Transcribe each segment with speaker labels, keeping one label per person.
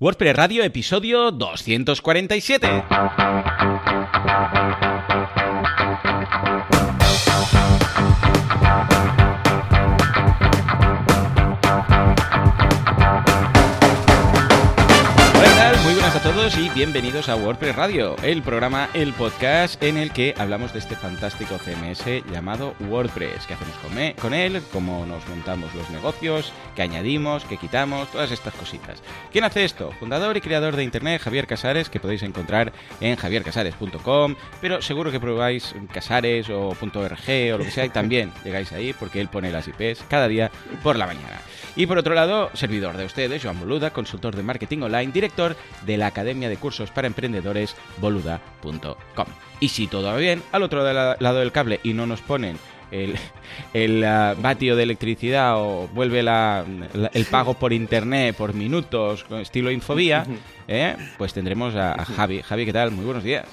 Speaker 1: WordPress Radio, episodio 247. Todos y bienvenidos a WordPress Radio, el programa, el podcast en el que hablamos de este fantástico CMS llamado WordPress. ¿Qué hacemos con él? ¿Cómo nos montamos los negocios? ¿Qué añadimos? ¿Qué quitamos? Todas estas cositas. ¿Quién hace esto? Fundador y creador de Internet, Javier Casares, que podéis encontrar en javiercasares.com, pero seguro que probáis Casares o .org o lo que sea y también llegáis ahí porque él pone las IPs cada día por la mañana. Y por otro lado, servidor de ustedes, Joan Boluda, consultor de marketing online, director de la Academia de Cursos para Emprendedores, boluda.com. Y si todo va bien, al otro lado del cable y no nos ponen el, el ah, vatio de electricidad o vuelve el pago por internet por minutos, estilo Infobía, ¿eh? pues tendremos a, a Javi. Javi, ¿qué tal? Muy buenos días.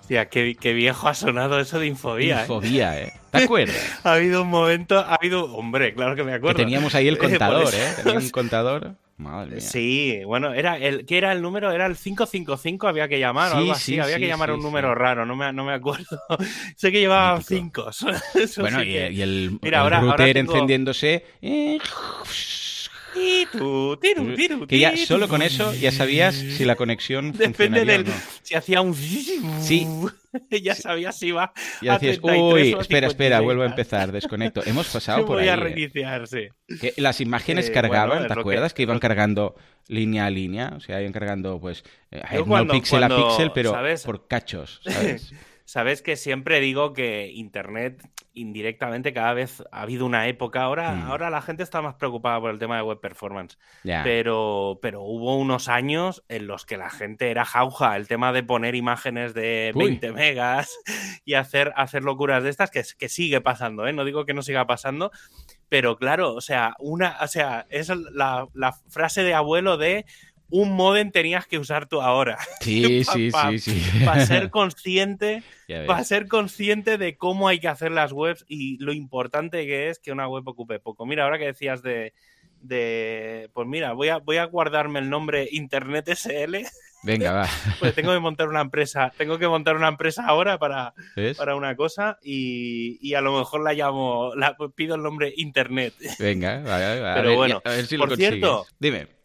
Speaker 2: Hostia, qué, viejo ha sonado eso de Infobía.
Speaker 1: ¿eh? Infobía, ¿eh? ¿Te acuerdas?
Speaker 2: ha habido un momento, ha habido. Hombre, claro que me acuerdo.
Speaker 1: Que teníamos ahí el contador, ¿eh? Tenía un contador. Madre mía.
Speaker 2: Sí, bueno, era el, ¿qué era el número? Era el 555, había que llamar o algo así, había que llamar un número raro, no me, no me acuerdo. sé que llevaba cinco.
Speaker 1: bueno, y, el, Mira, ahora, router encendiéndose. Eh, que ya solo con eso ya sabías si la conexión Depende del.
Speaker 2: Si hacía un. Sí. ya sabías si iba.
Speaker 1: Y decías, uy, espera, espera, vuelvo a empezar, desconecto. Hemos pasado por
Speaker 2: ahí.
Speaker 1: Voy a
Speaker 2: ¿eh? reiniciar, sí.
Speaker 1: Que las imágenes eh, cargaban, ¿te acuerdas? Que... iban cargando línea a línea, o sea, iban cargando, pues, eh, no píxel a píxel, pero por cachos, ¿sabes?
Speaker 2: Sabes que siempre digo que Internet indirectamente cada vez ha habido una época, ahora, mm. ahora la gente está más preocupada por el tema de web performance, pero, pero hubo unos años en los que la gente era jauja, el tema de poner imágenes de 20 megas y hacer, hacer locuras de estas, que, que sigue pasando, ¿eh? no digo que no siga pasando, pero claro, o sea, una, o sea, es la, la frase de abuelo de un modem tenías que usar tú ahora.
Speaker 1: Sí, sí, sí, sí.
Speaker 2: Para ser consciente, para ser consciente de cómo hay que hacer las webs y lo importante que es que una web ocupe poco. Mira, ahora que decías de, de pues mira, voy a, voy a guardarme el nombre Internet SL.
Speaker 1: Venga, va.
Speaker 2: pues tengo que montar una empresa, tengo que montar una empresa ahora para, para una cosa y, y, a lo mejor la llamo, la, pido el nombre Internet.
Speaker 1: Venga, vale,
Speaker 2: vale. Pero bueno, a ver si por cierto,
Speaker 1: dime.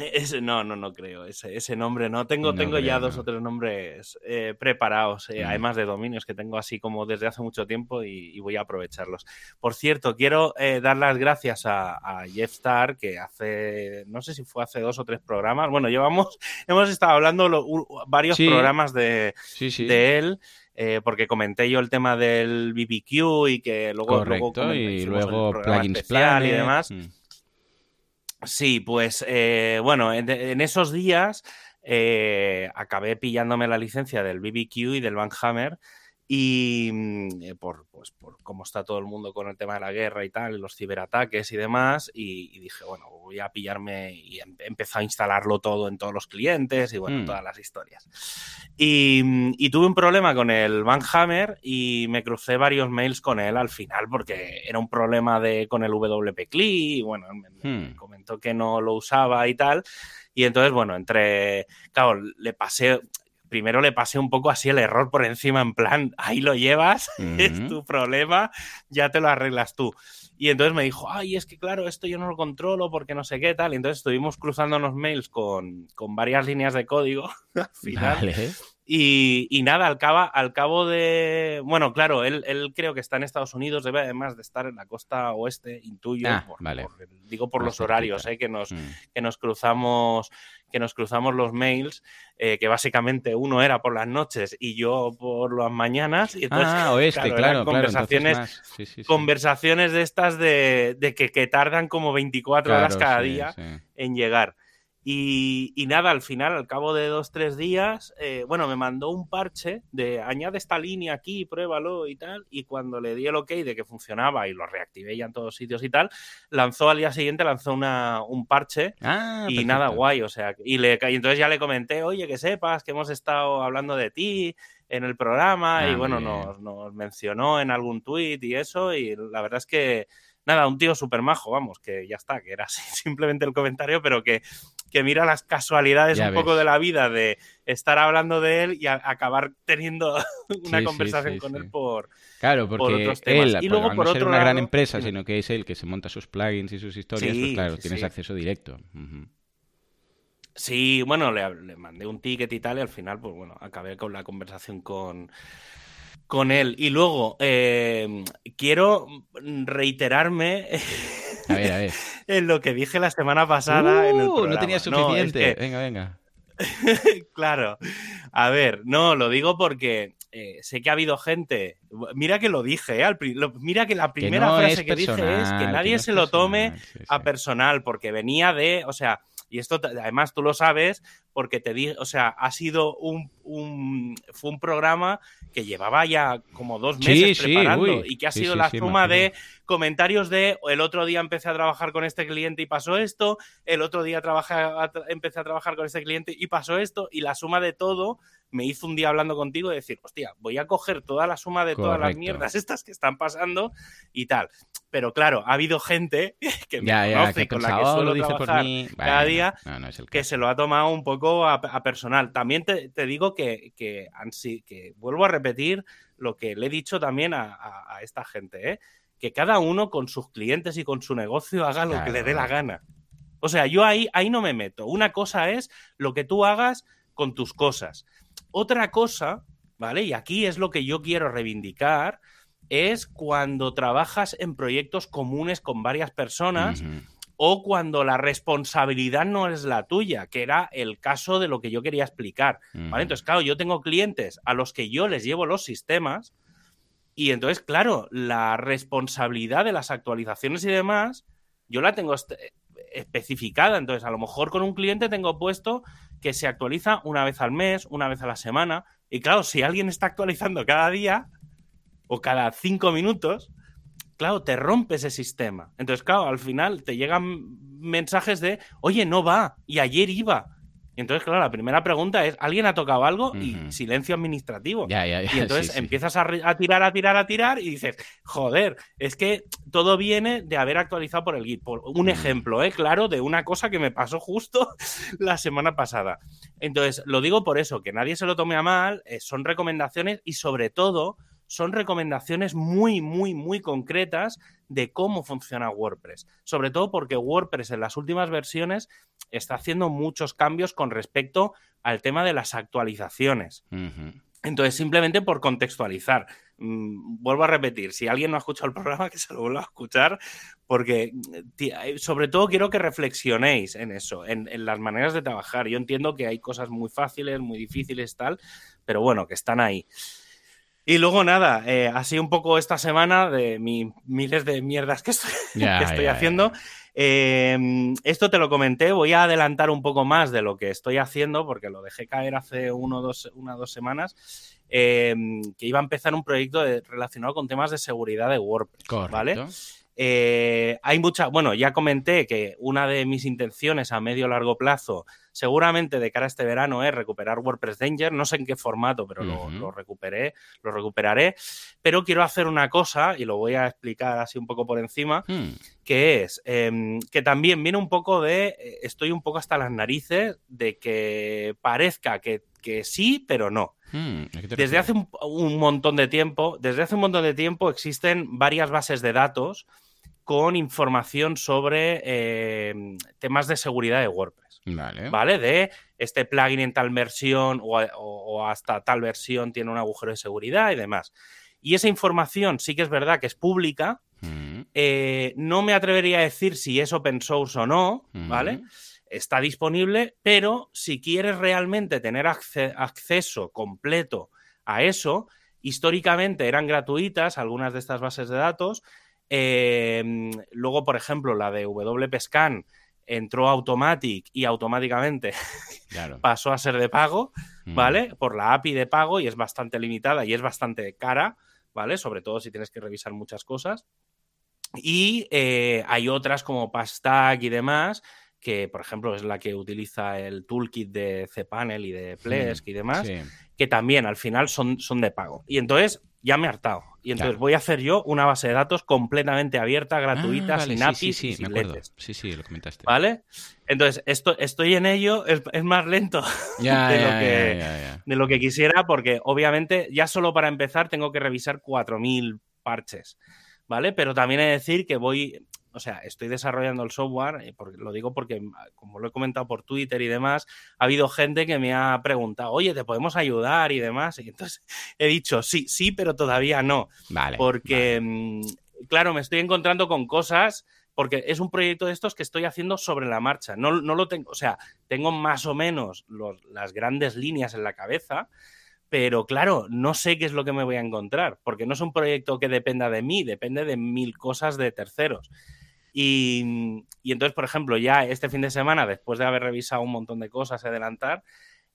Speaker 2: Ese, no, no, no creo. Ese, ese nombre no. Tengo, tengo ya dos o tres nombres eh, preparados, eh, además de dominios que tengo así como desde hace mucho tiempo y, voy a aprovecharlos. Por cierto, quiero eh, dar las gracias a, Jeff Star, que hace, no sé si fue hace dos o tres programas. Bueno, llevamos, hemos estado hablando varios programas de, de él. porque comenté yo el tema del BBQ y que luego,
Speaker 1: luego y luego plugins plan
Speaker 2: y demás. Mm. Sí, pues eh, bueno, en, esos días eh, acabé pillándome la licencia del BBQ y del Van Hammer y mm, eh, por, pues, por cómo está todo el mundo con el tema de la guerra y tal, los ciberataques y demás, y, dije, bueno, voy a pillarme y em, empezó a instalarlo todo en todos los clientes y bueno, hmm. todas las historias. Mm, y, tuve un problema con el Van Hammer y me crucé varios mails con él al final porque era un problema de, con el WP CLI y bueno, me hmm. comentó que no lo usaba y tal. Y entonces, bueno, entre, claro, le pasé, primero le pasé un poco así el error por encima, en plan, ahí lo llevas, es tu problema, ya te lo arreglas tú. Y entonces me dijo, ay, es que claro, esto yo no lo controlo porque no sé qué tal. Y entonces estuvimos cruzándonos mails con, con varias líneas de código al final. Y, nada, al cabo, al cabo de. Bueno, claro, él, él, creo que está en Estados Unidos, debe además de estar en la costa oeste, intuyo.
Speaker 1: Ah, vale.
Speaker 2: digo por los horarios, eh, que, nos, mm. que nos cruzamos que nos cruzamos los mails, eh, que básicamente uno era por las noches y yo por las mañanas. Y entonces,
Speaker 1: ah, oeste, claro,
Speaker 2: conversaciones, conversaciones de estas de, de que, que, tardan como 24 horas cada día en llegar. Y, nada, al final, al cabo de dos, tres días, eh, bueno, me mandó un parche de añade esta línea aquí, pruébalo y tal. Y cuando le di el ok de que funcionaba y lo reactivé ya en todos sitios y tal, lanzó al día siguiente, lanzó una, un parche
Speaker 1: ah,
Speaker 2: y nada guay, o sea, y, le, y entonces ya le comenté, oye, que sepas que hemos estado hablando de ti en el programa y ah, bueno, nos, nos mencionó en algún tuit y eso y la verdad es que nada, un tío súper majo, vamos, que ya está, que era así simplemente el comentario, pero que que mira las casualidades un poco de la vida de estar hablando de él y acabar teniendo una conversación con él por,
Speaker 1: claro, porque otros temas. Él, y luego, por otro una gran empresa, sino que es él que se monta sus plugins y sus historias, pues claro, tienes acceso directo.
Speaker 2: Sí, bueno, le, mandé un ticket y tal, y al final, pues bueno, acabé con la conversación con, con él. Y luego, eh, quiero reiterarme
Speaker 1: a ver, a ver.
Speaker 2: en lo que dije la semana pasada en el
Speaker 1: uh, No tenía suficiente. Venga, venga.
Speaker 2: claro. A ver, no, lo digo porque eh, sé que ha habido gente. Mira que lo dije, ¿eh? mira que la primera frase que dije es que nadie se lo tome a personal, porque venía de, o sea, y esto además tú lo sabes porque te dije, o sea, ha sido un, fue un programa que llevaba ya como dos meses preparando y que ha sido la suma de comentarios de el otro día empecé a trabajar con este cliente y pasó esto, el otro día empecé a trabajar con este cliente y pasó esto y la suma de todo me hizo un día hablando contigo y decir, hostia, voy a coger toda la suma de todas las mierdas estas que están pasando y tal. Pero claro, ha habido gente que me conoce con la que suelo trabajar cada día que se lo ha tomado un poco a, personal. También te, digo que, que, que, vuelvo a repetir lo que le he dicho también a, esta gente, ¿eh? que cada uno con sus clientes y con su negocio haga lo que le dé la gana. O sea, yo ahí, ahí no me meto. Una cosa es lo que tú hagas con tus cosas. Otra cosa, ¿vale? Y aquí es lo que yo quiero reivindicar, es cuando trabajas en proyectos comunes con varias personas o cuando la responsabilidad no es la tuya, que era el caso de lo que yo quería explicar. ¿vale? Entonces, claro, yo tengo clientes a los que yo les llevo los sistemas y entonces, claro, la responsabilidad de las actualizaciones y demás, yo la tengo especificada. Entonces, a lo mejor con un cliente tengo puesto que se actualiza una vez al mes, una vez a la semana. Y claro, si alguien está actualizando cada día o cada cinco minutos, claro, te rompe ese sistema. Entonces, claro, al final te llegan mensajes de, oye, no va, y ayer iba. entonces, claro, la primera pregunta es, ¿alguien ha tocado algo? Y silencio administrativo. y entonces empiezas A, tirar, a tirar, a tirar y dices, joder, es que todo viene de haber actualizado por el Git. Por un ejemplo, ¿eh? claro, de una cosa que me pasó justo la semana pasada. Entonces, lo digo por eso, que nadie se lo tome a mal, eh, son recomendaciones y sobre todo son recomendaciones muy, muy, muy concretas de cómo funciona WordPress. Sobre todo porque WordPress en las últimas versiones está haciendo muchos cambios con respecto al tema de las actualizaciones. Entonces, simplemente por contextualizar, mm, vuelvo a repetir, si alguien no ha escuchado el programa, que se lo vuelva a escuchar, porque eh, sobre todo quiero que reflexionéis en eso, en, en, las maneras de trabajar. Yo entiendo que hay cosas muy fáciles, muy difíciles, tal, pero bueno, que están ahí. Y luego nada, eh, así un poco esta semana de mis miles de mierdas que estoy, haciendo. Em, esto te lo comenté, voy a adelantar un poco más de lo que estoy haciendo, porque lo dejé caer hace uno, dos, una o dos semanas, em, que iba a empezar un proyecto relacionado con temas de seguridad de WordPress. ¿vale? Eh, hay mucha, bueno, ya comenté que una de mis intenciones a medio largo plazo, seguramente de cara a este verano, es recuperar WordPress Danger. No sé en qué formato, pero lo, recuperé, lo recuperaré. Pero quiero hacer una cosa, y lo voy a explicar así un poco por encima, hmm. que es em, que también viene un poco de. Eh, estoy un poco hasta las narices de que parezca que, sí, pero no. Hmm, desde hace un, un, montón de tiempo, desde hace un montón de tiempo existen varias bases de datos con información sobre eh, temas de seguridad de WordPress. Vale. ¿Vale? De este plugin en tal versión o, hasta tal versión tiene un agujero de seguridad y demás. Y esa información sí que es verdad que es pública. Mm. Eh, no me atrevería a decir si es open source o no, ¿vale? Mm. Está disponible, pero si quieres realmente tener acceso completo a eso, históricamente eran gratuitas algunas de estas bases de datos Em, luego, por ejemplo, la de WPScan entró Automatic y automáticamente pasó a ser de pago, mm. ¿vale? Por la API de pago y es bastante limitada y es bastante cara, ¿vale? Sobre todo si tienes que revisar muchas cosas. Y eh, hay otras como Pastag y demás, que por ejemplo es la que utiliza el toolkit de cPanel y de Plesk y demás, que también al final son, son de pago. Y entonces ya me he hartado. Y entonces voy a hacer yo una base de datos completamente abierta, gratuita,
Speaker 1: Ah, vale,
Speaker 2: sin APIs
Speaker 1: sí, sí,
Speaker 2: sin
Speaker 1: me acuerdo. Sí, sí, lo comentaste.
Speaker 2: ¿Vale? Entonces, esto, estoy en ello, es, es más lento
Speaker 1: Ya,
Speaker 2: de,
Speaker 1: ya,
Speaker 2: lo que,
Speaker 1: ya.
Speaker 2: de lo que quisiera, porque obviamente ya solo para empezar tengo que revisar 4.000 parches, ¿vale? Pero también he de decir que voy, o sea, estoy desarrollando el software, eh, porque, lo digo porque, como lo he comentado por Twitter y demás, ha habido gente que me ha preguntado, oye, ¿te podemos ayudar? y demás. Y entonces he dicho, sí, sí, pero todavía no.
Speaker 1: Vale.
Speaker 2: Porque, mm, claro, me estoy encontrando con cosas, porque es un proyecto de estos que estoy haciendo sobre la marcha. No, no lo tengo, o sea, tengo más o menos los- las grandes líneas en la cabeza, pero claro, no sé qué es lo que me voy a encontrar, porque no es un proyecto que dependa de mí, depende de mil cosas de terceros. Y, y entonces, por ejemplo, ya este fin de semana, después de haber revisado un montón de cosas y adelantar,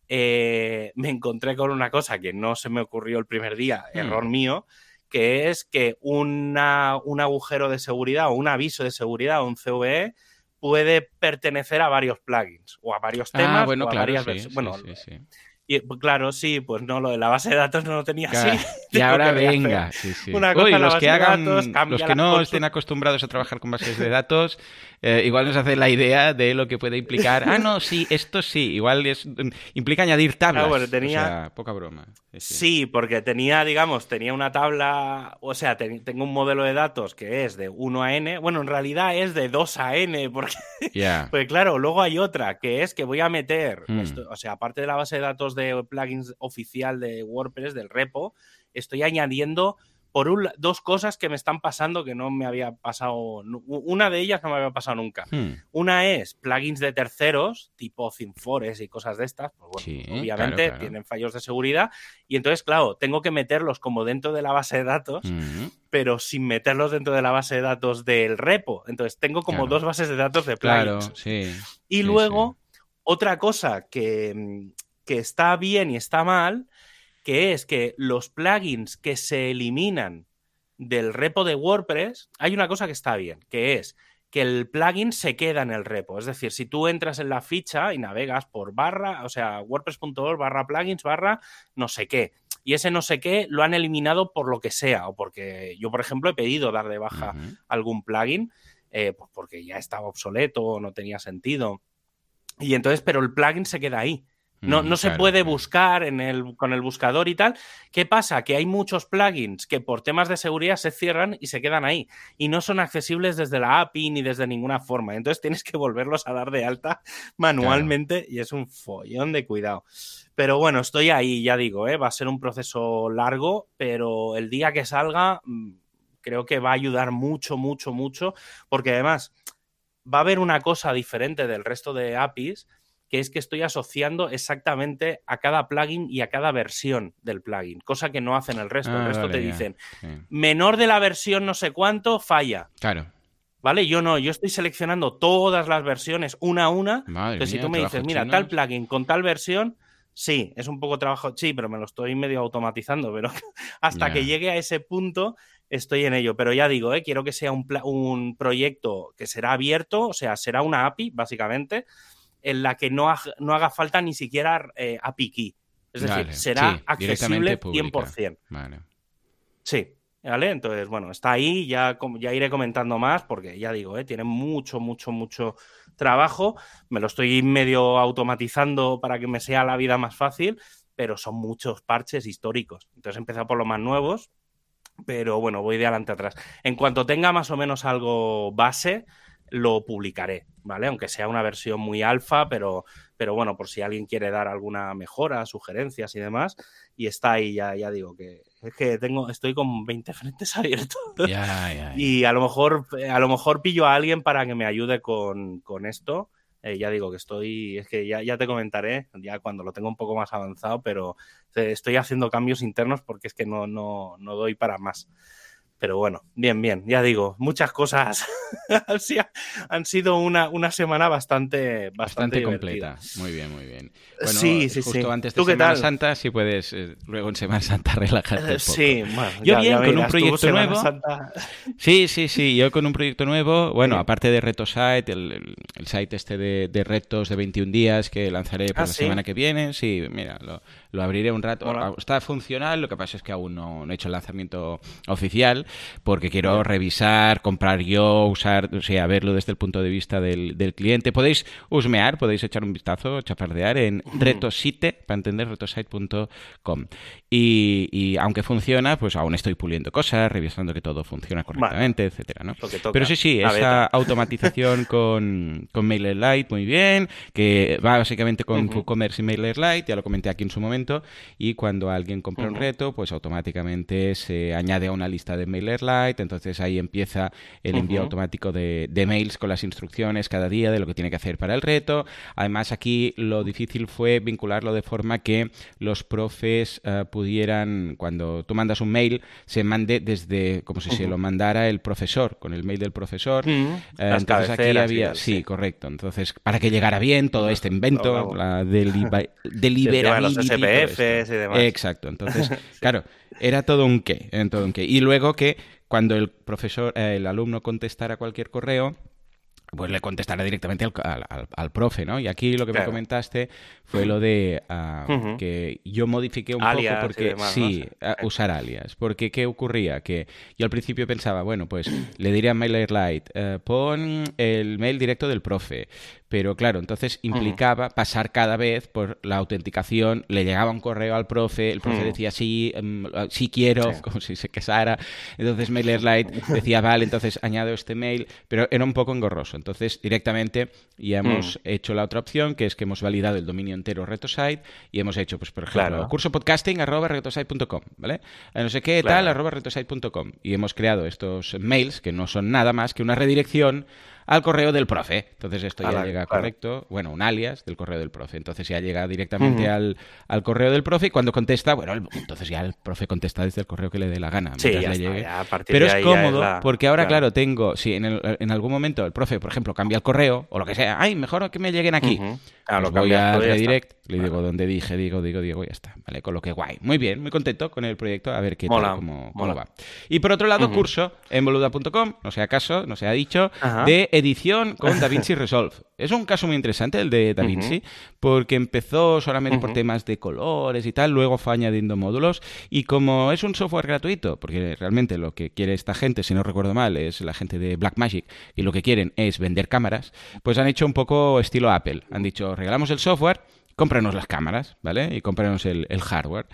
Speaker 2: eh, me encontré con una cosa que no se me ocurrió el primer día,
Speaker 1: Hmm.
Speaker 2: error mío, que es que una- un agujero de seguridad o un aviso de seguridad o un CVE puede pertenecer a varios plugins o a varios temas
Speaker 1: ah, bueno,
Speaker 2: o a
Speaker 1: claro,
Speaker 2: varias
Speaker 1: sí,
Speaker 2: Bueno,
Speaker 1: sí, sí.
Speaker 2: Y, pues, claro, sí, pues no, lo de la base de datos no lo tenía
Speaker 1: Claro,
Speaker 2: así.
Speaker 1: Y ahora venga, sí, sí.
Speaker 2: una cosa
Speaker 1: Uy, los que hagan,
Speaker 2: datos,
Speaker 1: los que no estén acostumbrados a trabajar con bases de datos, eh, igual nos hace la idea de lo que puede implicar. Ah, no, sí, esto sí, igual es, implica añadir tablas.
Speaker 2: Ah, bueno, tenía-
Speaker 1: O sea, poca broma. Sí,
Speaker 2: porque tenía, digamos, tenía una tabla, o sea, te- tengo un modelo de datos que es de 1 a n, bueno, en realidad es de 2 a n, porque, pues claro, luego hay otra, que es que voy a meter,
Speaker 1: Mm.
Speaker 2: esto- o sea, aparte de la base de datos de plugins oficial de WordPress, del repo, estoy añadiendo por un, dos cosas que me están pasando que no me había pasado, una de ellas no me había pasado nunca.
Speaker 1: Hmm.
Speaker 2: Una es plugins de terceros, tipo Cinfores y cosas de estas. Pues bueno,
Speaker 1: Sí,
Speaker 2: obviamente
Speaker 1: claro, claro.
Speaker 2: tienen fallos de seguridad. Y entonces, claro, tengo que meterlos como dentro de la base de datos,
Speaker 1: Mm.
Speaker 2: pero sin meterlos dentro de la base de datos del repo. Entonces, tengo como
Speaker 1: Claro.
Speaker 2: dos bases de datos de plugins.
Speaker 1: sí.
Speaker 2: Y
Speaker 1: sí,
Speaker 2: luego, otra cosa que, mm, que está bien y está mal, que es que los plugins que se eliminan del repo de WordPress, hay una cosa que está bien, que es que el plugin se queda en el repo. Es decir, si tú entras en la ficha y navegas por barra, o sea, wordpress.org barra plugins barra no sé qué, y ese no sé qué lo han eliminado por lo que sea, o porque yo, por ejemplo, he pedido dar de baja algún plugin, eh, pues porque ya estaba obsoleto o no tenía sentido. Y entonces, pero el plugin se queda ahí. No,
Speaker 1: Mm,
Speaker 2: no se puede
Speaker 1: claro.
Speaker 2: buscar en el, con el buscador y tal. ¿Qué pasa? Que hay muchos plugins que por temas de seguridad se cierran y se quedan ahí. Y no son accesibles desde la API ni desde ninguna forma. Entonces tienes que volverlos a dar de alta manualmente y es un follón de cuidado. Pero bueno, estoy ahí, ya digo, ¿eh? va a ser un proceso largo, pero el día que salga mm, creo que va a ayudar mucho, mucho, mucho, porque además va a haber una cosa diferente del resto de APIs, que es que estoy asociando exactamente a cada plugin y a cada versión del plugin, cosa que no hacen el resto.
Speaker 1: Ah,
Speaker 2: el resto
Speaker 1: vale,
Speaker 2: te
Speaker 1: ya.
Speaker 2: dicen,
Speaker 1: Sí.
Speaker 2: menor de la versión no sé cuánto, falla.
Speaker 1: Claro.
Speaker 2: ¿Vale? Yo no, yo estoy seleccionando todas las versiones una a una.
Speaker 1: Madre
Speaker 2: Entonces, si tú me dices, mira,
Speaker 1: chinos.
Speaker 2: tal plugin con tal versión, sí, es un poco trabajo, sí, pero me lo estoy medio automatizando, pero hasta que llegue a ese punto estoy en ello. Pero ya digo, ¿eh? quiero que sea un, un proyecto que será abierto, o sea, será una API, básicamente, en la que no, ha- no haga falta ni siquiera eh, API key. Es decir,
Speaker 1: Vale,
Speaker 2: será
Speaker 1: sí,
Speaker 2: accesible
Speaker 1: directamente pública.
Speaker 2: 100%.
Speaker 1: Vale.
Speaker 2: Sí, ¿vale? Entonces, bueno, está ahí, ya, ya iré comentando más, porque ya digo, ¿eh? tiene mucho, mucho, mucho trabajo. Me lo estoy medio automatizando para que me sea la vida más fácil, pero son muchos parches históricos. Entonces he empezado por los más nuevos, pero bueno, voy de adelante atrás. En cuanto tenga más o menos algo base, lo publicaré, ¿vale? Aunque sea una versión muy alfa, pero, pero bueno, por si alguien quiere dar alguna mejora, sugerencias y demás, y está ahí, ya, ya digo que es que tengo, estoy con 20 frentes abiertos.
Speaker 1: Ya, ya, ya.
Speaker 2: Y a lo mejor, a lo mejor pillo a alguien para que me ayude con, con esto. Eh, ya digo que estoy, es que ya, ya te comentaré, ya cuando lo tengo un poco más avanzado, pero eh, estoy haciendo cambios internos porque es que no, no, no doy para más. Pero bueno, bien, bien, ya digo, muchas cosas han sido una, una semana bastante, bastante,
Speaker 1: completa. Muy bien, muy bien. Bueno,
Speaker 2: sí, sí,
Speaker 1: justo antes de Semana Santa, si puedes eh, luego en Semana Santa relajarte.
Speaker 2: Un Sí, bueno,
Speaker 1: yo bien, con un proyecto nuevo. Sí, sí, sí, yo con un proyecto nuevo. Bueno, aparte de Reto Site, el, el, site este de, de, retos de 21 días que lanzaré por ah, la semana que viene. Sí, mira, lo, lo abriré un rato. Está funcional, lo que pasa es que aún no, no he hecho el lanzamiento oficial porque quiero revisar, comprar yo, usar, o sea, verlo desde el punto de vista del, cliente. Podéis husmear, podéis echar un vistazo, chapardear en retosite, para entender, retosite.com. Y, y, aunque funciona, pues aún estoy puliendo cosas, revisando que todo funciona correctamente, etcétera, ¿no? Pero sí, sí, esa automatización con, con MailerLite, muy bien, que va básicamente con WooCommerce y MailerLite, ya lo comenté aquí en su momento, y cuando alguien compra un reto, pues automáticamente se añade a una lista de MailerLite, entonces ahí empieza el envío automático de, mails con las instrucciones cada día de lo que tiene que hacer para el reto. Además, aquí lo difícil fue vincularlo de forma que los profes eh, pudieran, cuando tú mandas un mail, se mande desde como si se lo mandara el profesor, con el mail del profesor.
Speaker 2: Eh, entonces aquí
Speaker 1: había, sí, correcto. Entonces, para que llegara bien todo este invento, la deliberabilidad. Exacto. Entonces, claro, era todo un qué, todo un qué. Y luego que cuando el profesor, eh, el alumno contestara cualquier correo, pues le contestará directamente al, al, profe, ¿no? Y aquí lo que me comentaste fue lo de ah, que yo modifiqué un poco porque sí, usar alias, porque qué ocurría que yo al principio pensaba, bueno, pues le diría a MailerLite, eh, pon el mail directo del profe, pero claro, entonces implicaba pasar cada vez por la autenticación, le llegaba un correo al profe, el profe decía sí, em, sí quiero, como si se quesara, entonces MailerLite decía vale, entonces añado este mail, pero era un poco engorroso, entonces directamente ya hemos hecho la otra opción, que es que hemos validado el dominio entero RetoSite y hemos hecho, pues por ejemplo, curso podcasting arroba retosite.com, ¿vale? No sé qué tal arroba retosite.com y hemos creado estos mails que no son nada más que una redirección al correo del profe. Entonces esto ya llega correcto, bueno, un alias del correo del profe. Entonces ya llega directamente al, al, correo del profe y cuando contesta, bueno, entonces ya el profe contesta desde el correo que le dé la gana.
Speaker 2: Sí,
Speaker 1: le
Speaker 2: llegue.
Speaker 1: Pero es cómodo porque ahora, claro, tengo, si en, en, algún momento el profe, por ejemplo, cambia el correo o lo que sea, ay, mejor que me lleguen aquí.
Speaker 2: Ah,
Speaker 1: pues voy a redirect, le digo donde dije, digo, digo, digo, ya está, ¿vale? Con lo que guay. Muy bien, muy contento con el proyecto, a ver qué tal, cómo, va. Y por otro lado, curso en boluda.com, no sea acaso, no se ha dicho, de edición con DaVinci Resolve. Es un caso muy interesante el de DaVinci, porque empezó solamente por temas de colores y tal, luego fue añadiendo módulos, y como es un software gratuito, porque realmente lo que quiere esta gente, si no recuerdo mal, es la gente de Blackmagic, y lo que quieren es vender cámaras, pues han hecho un poco estilo Apple. Han dicho, regalamos el software, cómpranos las cámaras, ¿vale? Y cómpranos el, hardware.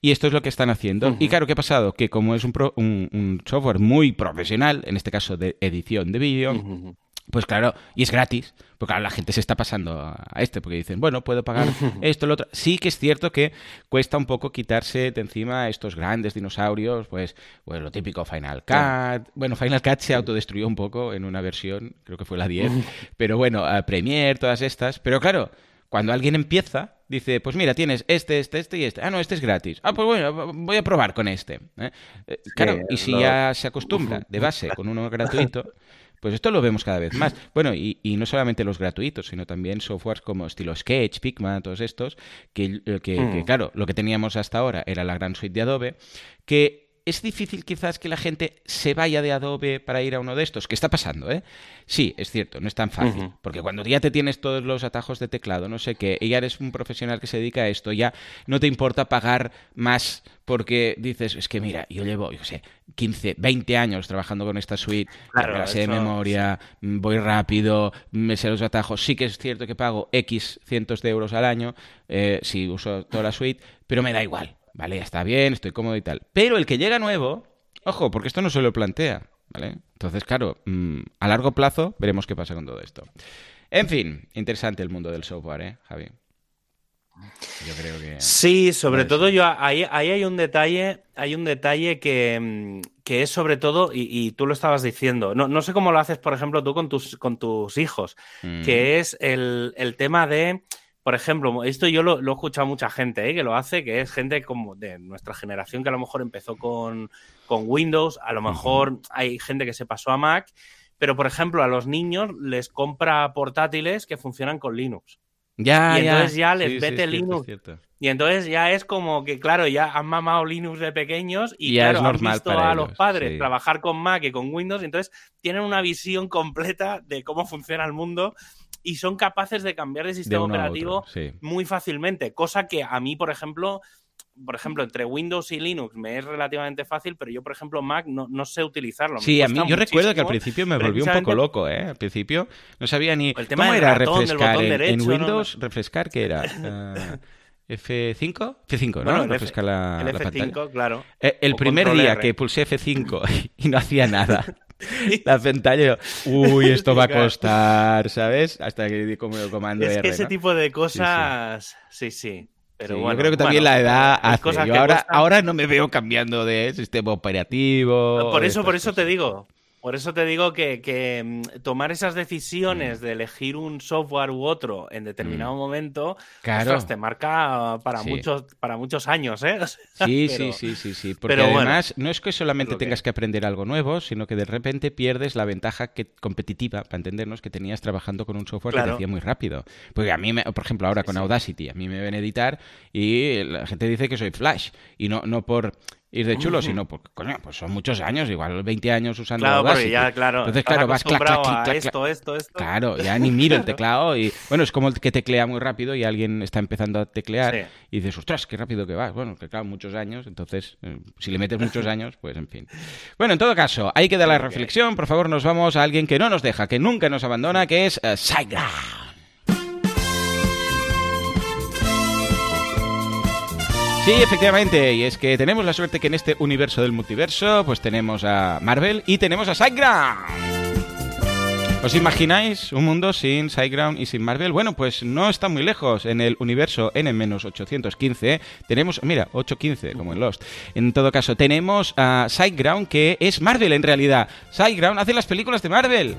Speaker 1: Y esto es lo que están haciendo. Y claro, ¿qué ha pasado? Que como es un, un, software muy profesional, en este caso de edición de vídeo, pues claro, y es gratis, porque claro, la gente se está pasando a este, porque dicen, bueno, puedo pagar esto, lo otro. Sí que es cierto que cuesta un poco quitarse de encima estos grandes dinosaurios, pues, pues lo típico Final Cut. Bueno, Final Cut se autodestruyó un poco en una versión, creo que fue la 10, pero bueno, Premiere, todas estas. Pero claro, cuando alguien empieza, dice, pues mira, tienes este, este, este y este. Ah, no, este es gratis. Ah, pues bueno, voy a probar con este. ¿eh? Eh, claro, y si ya se acostumbra de base con uno gratuito, pues esto lo vemos cada vez más. Bueno, y, no solamente los gratuitos, sino también softwares como estilo Sketch, Pigma, todos estos, que, eh, que, que, hmm. claro, lo que teníamos hasta ahora era la gran suite de Adobe, que es difícil quizás que la gente se vaya de Adobe para ir a uno de estos, ¿Qué está pasando, ¿eh? Sí, es cierto, no es tan fácil, porque cuando ya te tienes todos los atajos de teclado, no sé qué, y ya eres un profesional que se dedica a esto, ya no te importa pagar más porque dices, es que mira, yo llevo, yo sé, 15, 20 años trabajando con esta suite, claro, me la sé de memoria, voy rápido, me sé los atajos, sí que es cierto que pago X cientos de euros al año eh, si uso toda la suite, pero me da igual vale, ya está bien, estoy cómodo y tal. Pero el que llega nuevo, ojo, porque esto no se lo plantea, ¿vale? Entonces, claro, mm, a largo plazo veremos qué pasa con todo esto. En fin, interesante el mundo del software, ¿eh, Javi?
Speaker 2: Yo creo que... Sí, sobre todo yo ahí, hay un detalle, hay un detalle que, mm, es sobre todo, y, tú lo estabas diciendo, no, sé cómo lo haces, por ejemplo, tú con tus, con tus hijos, que mm. es el, el tema de por ejemplo, esto yo lo, he escuchado a mucha gente ¿eh? que lo hace, que es gente como de nuestra generación que a lo mejor empezó con, con Windows, a lo mejor hay gente que se pasó a Mac, pero por ejemplo a los niños les compra portátiles que funcionan con Linux.
Speaker 1: Ya,
Speaker 2: y entonces ya, les vete Linux. y entonces ya es como que, claro, ya han mamado Linux de pequeños y, claro, han visto a los padres trabajar con Mac y con Windows, y entonces tienen una visión completa de cómo funciona el mundo y son capaces de cambiar de sistema operativo muy fácilmente, cosa que a mí, por ejemplo, por ejemplo, entre Windows y Linux me es relativamente fácil, pero yo, por ejemplo, Mac no, no sé utilizarlo.
Speaker 1: Sí, a mí yo recuerdo que al principio me volvió un poco loco, ¿eh? Al principio no sabía ni el tema cómo era refrescar en, Windows, refrescar qué era. F5? F5, ¿no? refrescar la,
Speaker 2: el F5, claro.
Speaker 1: Eh, el primer día que pulsé F5 y no hacía nada. la pantalla, uy, esto va a costar, ¿sabes? Hasta que como el comando
Speaker 2: es
Speaker 1: que
Speaker 2: ese tipo de cosas, sí, sí. Pero bueno,
Speaker 1: yo creo que también la edad hace. Yo ahora, ahora no me veo cambiando de sistema operativo.
Speaker 2: Por eso, por eso te digo. Por eso te digo que, mm, tomar esas decisiones mm. de elegir un software u otro en determinado mm. momento, claro. te marca para muchos para muchos años, ¿eh?
Speaker 1: sí, sí, sí, sí, sí. Porque además no es que solamente tengas que... aprender algo nuevo, sino que de repente pierdes la ventaja que, competitiva, para entendernos, que tenías trabajando con un software que te hacía muy rápido. Porque a mí, por ejemplo, ahora con Audacity, a mí me ven editar y la gente dice que soy Flash. Y no, no por ir de chulo, sino porque, coño, pues son muchos años, igual 20 años usando
Speaker 2: claro, porque ya, claro,
Speaker 1: Entonces, claro, vas clac, clac, clac,
Speaker 2: esto, esto, esto.
Speaker 1: Claro, ya ni miro el teclado y, bueno, es como el que teclea muy rápido y alguien está empezando a teclear y dices, ostras, qué rápido que vas. Bueno, que claro, muchos años, entonces, eh, si le metes muchos años, pues en fin. Bueno, en todo caso, hay que dar la reflexión, por favor, nos vamos a alguien que no nos deja, que nunca nos abandona, que es uh, Sí, efectivamente, y es que tenemos la suerte que en este universo del multiverso, pues tenemos a Marvel y tenemos a SiteGround. ¿Os imagináis un mundo sin SiteGround y sin Marvel? Bueno, pues no está muy lejos. En el universo N-815 tenemos, mira, 815 como en Lost. En todo caso, tenemos a SiteGround que es Marvel en realidad. SiteGround hace las películas de Marvel.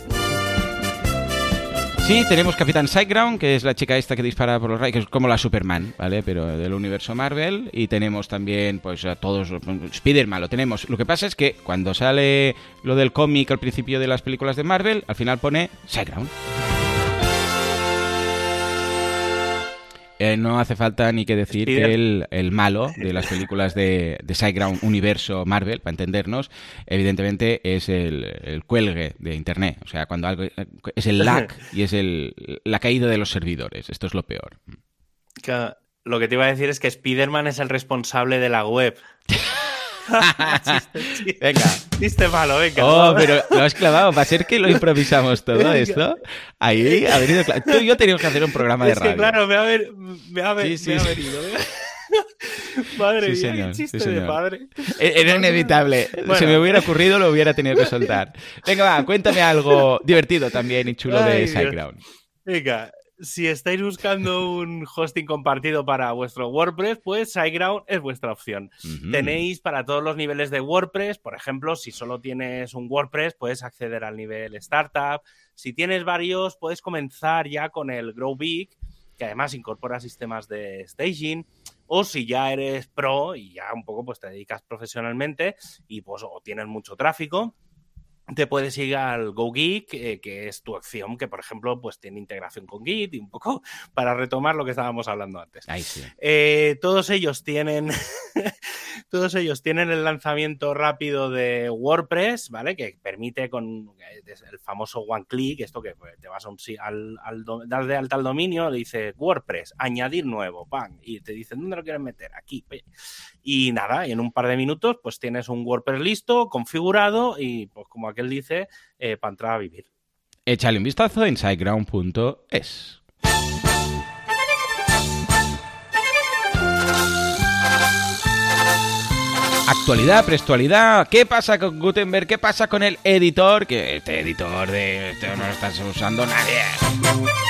Speaker 1: Sí, tenemos Capitán Sideground, que es la chica esta que dispara por los rayos, que es como la Superman, ¿vale? Pero del universo Marvel. Y tenemos también, pues, a todos. Spider-Man lo tenemos. Lo que pasa es que cuando sale lo del cómic al principio de las películas de Marvel, al final pone Sideground. Eh, no hace falta ni que decir que el, malo de las películas de, de Sideground Universo Marvel, para entendernos, evidentemente es el, cuelgue de Internet. O sea, cuando algo es el lag y es el, la caída de los servidores. Esto es lo peor.
Speaker 2: lo que te iba a decir es que Spider-Man es el responsable de la web.
Speaker 1: Venga.
Speaker 2: Chiste malo, venga.
Speaker 1: Oh, pero lo has clavado. Va a ser que lo improvisamos todo esto. Ahí ha venido claro. Tú y yo teníamos que hacer un programa de radio.
Speaker 2: Es que claro, me ha, ver, me ha, sí, sí, me ha venido. ¿eh? Madre sí, mía, chiste de padre.
Speaker 1: E-, era inevitable. Si me hubiera ocurrido, lo hubiera tenido que soltar. Venga, va, cuéntame algo divertido también y chulo de SiteGround.
Speaker 2: Venga, si estáis buscando un hosting compartido para vuestro WordPress, pues SiteGround es vuestra opción. Tenéis para todos los niveles de WordPress, por ejemplo, si solo tienes un WordPress, puedes acceder al nivel Startup. Si tienes varios, puedes comenzar ya con el Grow Big, que además incorpora sistemas de staging. O si ya eres pro y ya un poco pues te dedicas profesionalmente y pues o tienes mucho tráfico, te puedes ir al GoGeek, eh, que es tu acción, que por ejemplo, pues tiene integración con Git y un poco para retomar lo que estábamos hablando antes. Eh, todos ellos tienen todos ellos tienen el lanzamiento rápido de WordPress, ¿vale? Que permite con eh, el famoso one click, esto que pues, te vas a un, al, al dar de alta al dominio, le dice WordPress, añadir nuevo, ¡pam! Y te dicen, ¿dónde lo quieres meter? Aquí. Y nada, y en un par de minutos, pues tienes un WordPress listo, configurado y pues como aquel dice, eh, para entrar a vivir.
Speaker 1: Échale un vistazo en siteground.es. Actualidad, prestualidad, ¿qué pasa con Gutenberg? ¿Qué pasa con el editor? Que este editor de este no lo estás usando nadie.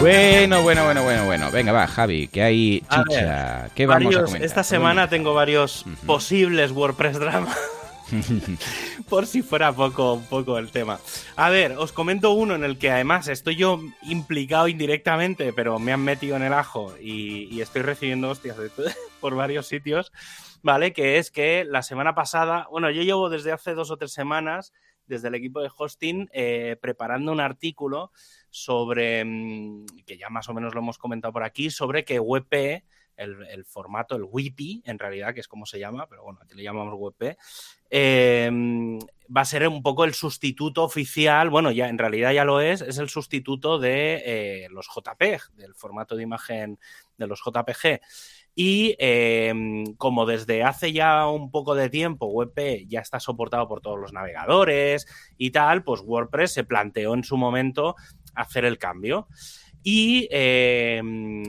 Speaker 1: Bueno, bueno, bueno, bueno, bueno. Venga, va, Javi, que hay chicha. ¿Qué vamos a comentar?
Speaker 2: Esta semana tengo varios posibles WordPress drama. Por si fuera poco, poco el tema. A ver, os comento uno en el que además estoy yo implicado indirectamente, pero me han metido en el ajo y, estoy recibiendo hostias por varios sitios, ¿vale? Que es que la semana pasada, bueno, yo llevo desde hace dos o tres semanas, desde el equipo de hosting, eh, preparando un artículo sobre, mm, que ya más o menos lo hemos comentado por aquí, sobre que WebP el, formato, el WIPI, en realidad, que es como se llama, pero bueno, aquí le llamamos WebP, em, va a ser un poco el sustituto oficial, bueno, ya en realidad ya lo es, es el sustituto de eh, los JPEG, del formato de imagen de los JPG. Y em, como desde hace ya un poco de tiempo WebP ya está soportado por todos los navegadores y tal, pues WordPress se planteó en su momento hacer el cambio. Y eh,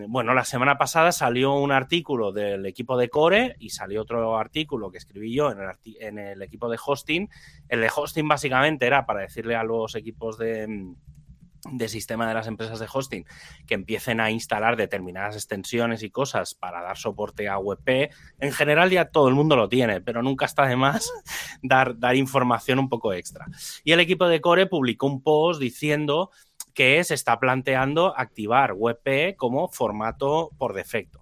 Speaker 2: bueno, la semana pasada salió un artículo del equipo de Core y salió otro artículo que escribí yo en el, equipo de hosting. El de hosting básicamente era para decirle a los equipos de, sistema de las empresas de hosting que empiecen a instalar determinadas extensiones y cosas para dar soporte a WebP. En general ya todo el mundo lo tiene, pero nunca está de más dar, dar información un poco extra. Y el equipo de Core publicó un post diciendo que se está planteando activar WebP como formato por defecto.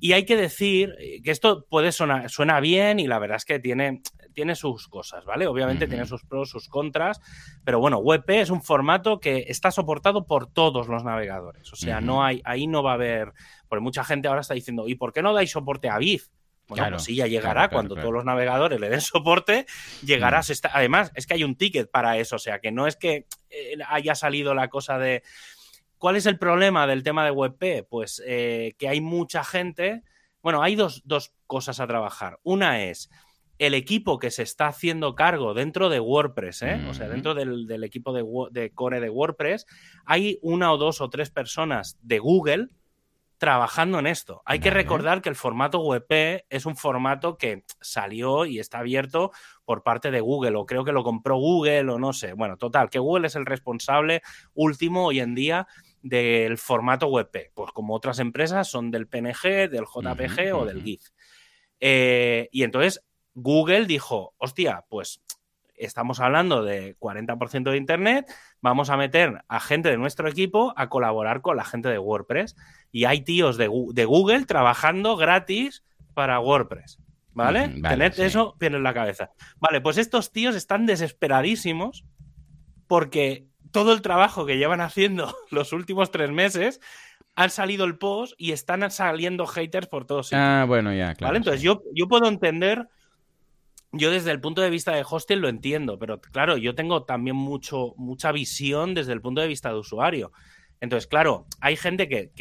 Speaker 2: Y hay que decir eh, que esto puede sonar, suena bien y la verdad es que tiene, tiene sus cosas, ¿vale? Obviamente tiene sus pros, sus contras, pero bueno, WebP es un formato que está soportado por todos los navegadores. O sea, no hay, ahí no va a haber, porque mucha gente ahora está diciendo, ¿y por qué no dais soporte a BIF? Bueno, pues sí, ya llegará cuando todos los navegadores le den soporte, llegará. Mm. Además, es que hay un ticket para eso, o sea, que no es que eh, haya salido la cosa de... ¿Cuál es el problema del tema de WebP? Pues eh, que hay mucha gente... Bueno, hay dos, cosas a trabajar. Una es el equipo que se está haciendo cargo dentro de WordPress, ¿eh? o sea, dentro del, equipo de, de, core de WordPress, hay una o dos o tres personas de Google trabajando en esto. Hay que recordar que el formato WebP es un formato que salió y está abierto por parte de Google, o creo que lo compró Google, o no sé. Bueno, total, que Google es el responsable último hoy en día del formato WebP. Pues como otras empresas son del PNG, del JPG o del GIF. Eh, y entonces Google dijo, hostia, pues estamos hablando de 40% de Internet, vamos a meter a gente de nuestro equipo a colaborar con la gente de WordPress. Y hay tíos de, Google trabajando gratis para WordPress. ¿Vale? Tened eso bien en la cabeza. Vale, pues estos tíos están desesperadísimos porque todo el trabajo que llevan haciendo los últimos tres meses han salido el post y están saliendo haters por todos
Speaker 1: sitios. Ah, bueno, ya, claro.
Speaker 2: ¿Vale? Entonces yo, yo puedo entender yo desde el punto de vista de hosting lo entiendo, pero claro, yo tengo también mucho, mucha visión desde el punto de vista de usuario. Entonces, claro, hay gente que,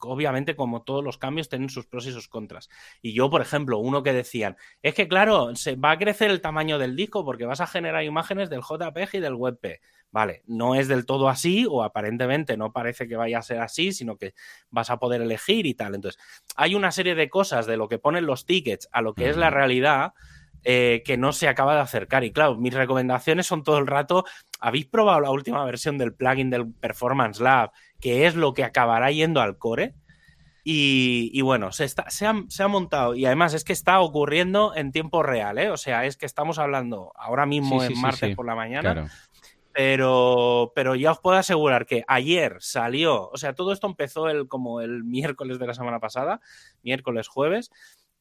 Speaker 2: obviamente, como todos los cambios, tienen sus pros y sus contras. Y yo, por ejemplo, uno que decían, es que claro, se va a crecer el tamaño del disco porque vas a generar imágenes del JPG y del WebP. Vale, no es del todo así, o aparentemente no parece que vaya a ser así, sino que vas a poder elegir y tal. Entonces, hay una serie de cosas de lo que ponen los tickets a lo que es la realidad eh, que no se acaba de acercar. Y claro, mis recomendaciones son todo el rato, ¿habéis probado la última versión del plugin del Performance Lab, que es lo que acabará yendo al core? Y, bueno, se, está, se, ha, montado y además es que está ocurriendo en tiempo real, ¿eh? O sea, es que estamos hablando ahora mismo en martes por la mañana. Pero, pero ya os puedo asegurar que ayer salió, o sea, todo esto empezó el, como el miércoles de la semana pasada, miércoles, jueves,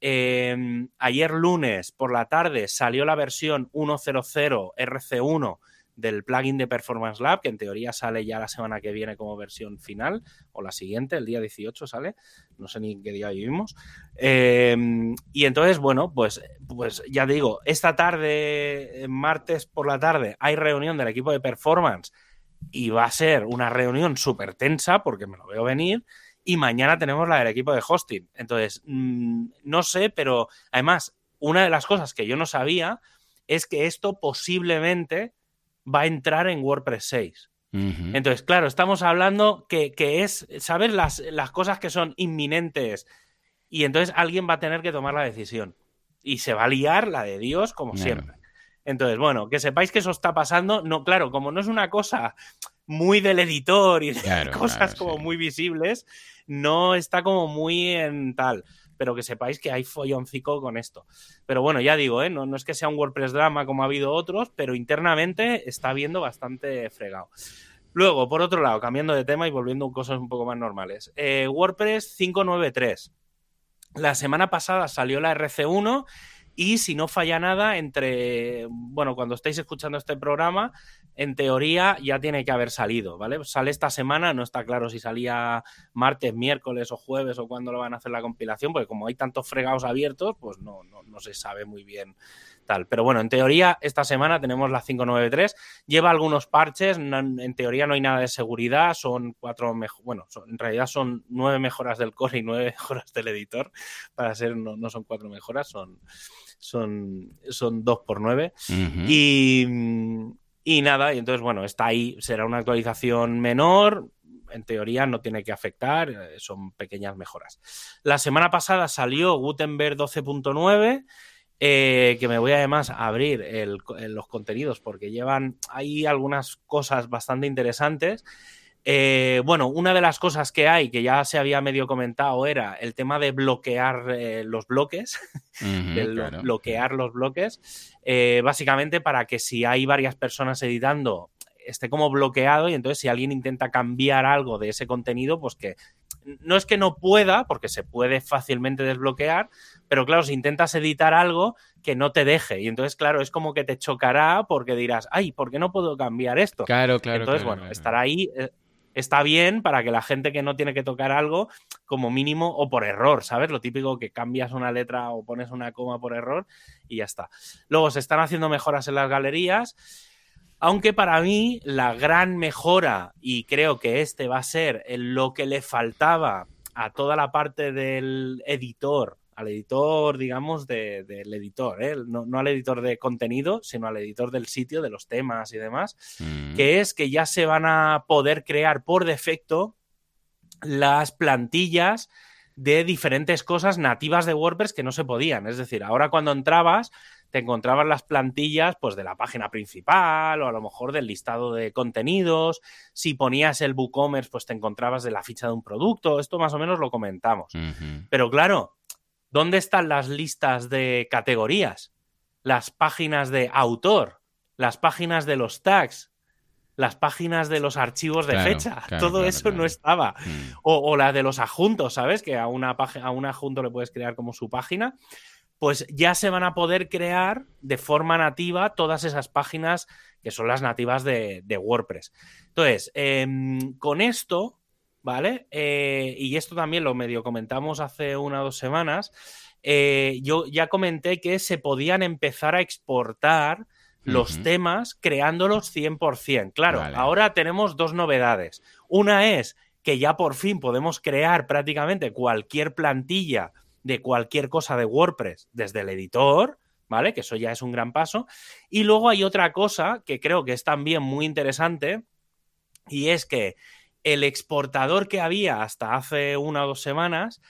Speaker 2: Em, ayer lunes por la tarde salió la versión 1.0.0 RC1 del plugin de Performance Lab, que en teoría sale ya la semana que viene como versión final, o la siguiente, el día 18 sale, no sé ni qué día vivimos. Em, y entonces, bueno, pues, pues ya digo, esta tarde, martes por la tarde, hay reunión del equipo de Performance y va a ser una reunión súper tensa, porque me lo veo venir y mañana tenemos la del equipo de hosting. Entonces, mm, no sé, pero además, una de las cosas que yo no sabía es que esto posiblemente va a entrar en WordPress 6. Entonces, claro, estamos hablando que, es, ¿sabes? Las, las, cosas que son inminentes. Y entonces alguien va a tener que tomar la decisión. Y se va a liar la de Dios, como siempre. Entonces, bueno, que sepáis que eso está pasando. No, claro, como no es una cosa muy del editor y de cosas como muy visibles, no está como muy en tal. pero que sepáis que hay folloncico con esto. Pero bueno, ya digo, ¿eh? no, no es que sea un WordPress drama como ha habido otros, pero internamente está habiendo bastante fregado. Luego, por otro lado, cambiando de tema y volviendo a cosas un poco más normales. Eh, WordPress 593. La semana pasada salió la RC1 y si no falla nada, entre, bueno, cuando estáis escuchando este programa, en teoría ya tiene que haber salido, ¿vale? Sale esta semana, no está claro si salía martes, miércoles o jueves o cuándo lo van a hacer la compilación, porque como hay tantos fregados abiertos, pues no, no, no se sabe muy bien tal. Pero bueno, en teoría esta semana tenemos la 593, lleva algunos parches, en teoría no hay nada de seguridad, son cuatro, bueno, en realidad son nueve mejoras del core y nueve mejoras del editor, para ser, no, no son cuatro mejoras, son, son, son dos por nueve. Y y nada, y entonces, bueno, está ahí, será una actualización menor, en teoría no tiene que afectar, eh, son pequeñas mejoras. La semana pasada salió Gutenberg 12.9, eh, que me voy además a abrir los contenidos porque llevan ahí algunas cosas bastante interesantes. Eh, bueno, una de las cosas que hay, que ya se había medio comentado, era el tema de bloquear eh, los bloques, bloquear los bloques, eh, básicamente para que si hay varias personas editando, esté como bloqueado y entonces si alguien intenta cambiar algo de ese contenido, pues que no es que no pueda, porque se puede fácilmente desbloquear, pero claro, si intentas editar algo que no te deje y entonces claro, es como que te chocará porque dirás, ay, ¿por qué no puedo cambiar esto?
Speaker 1: Claro, claro.
Speaker 2: Entonces, bueno, estará ahí está bien para que la gente que no tiene que tocar algo, como mínimo, o por error, ¿sabes? Lo típico que cambias una letra o pones una coma por error y ya está. Luego se están haciendo mejoras en las galerías. Aunque para mí la gran mejora, y creo que este va a ser lo que le faltaba a toda la parte del editor al editor, digamos, del editor, ¿eh? no, al editor de contenido, sino al editor del sitio, de los temas y demás, mm. que es que ya se van a poder crear por defecto las plantillas de diferentes cosas nativas de WordPress que no se podían. Es decir, ahora cuando entrabas, te encontrabas las plantillas pues de la página principal o a lo mejor del listado de contenidos. Si ponías el WooCommerce, pues te encontrabas de la ficha de un producto. Esto más o menos lo comentamos. Pero claro, ¿Dónde están las listas de categorías? Las páginas de autor, las páginas de los tags, las páginas de los archivos de fecha. Todo eso no estaba. Mm. O, la de los adjuntos, ¿sabes? Que a, una a un adjunto le puedes crear como su página. Pues ya se van a poder crear de forma nativa todas esas páginas que son las nativas de, WordPress. Entonces, em, con esto ¿vale? Eh, y esto también lo medio comentamos hace una o dos semanas. Eh, yo ya comenté que se podían empezar a exportar los temas creándolos 100%. Claro, ahora tenemos dos novedades. Una es que ya por fin podemos crear prácticamente cualquier plantilla de cualquier cosa de WordPress desde el editor, ¿vale? Que eso ya es un gran paso. Y luego hay otra cosa que creo que es también muy interesante y es que el exportador que había hasta hace una o dos semanas,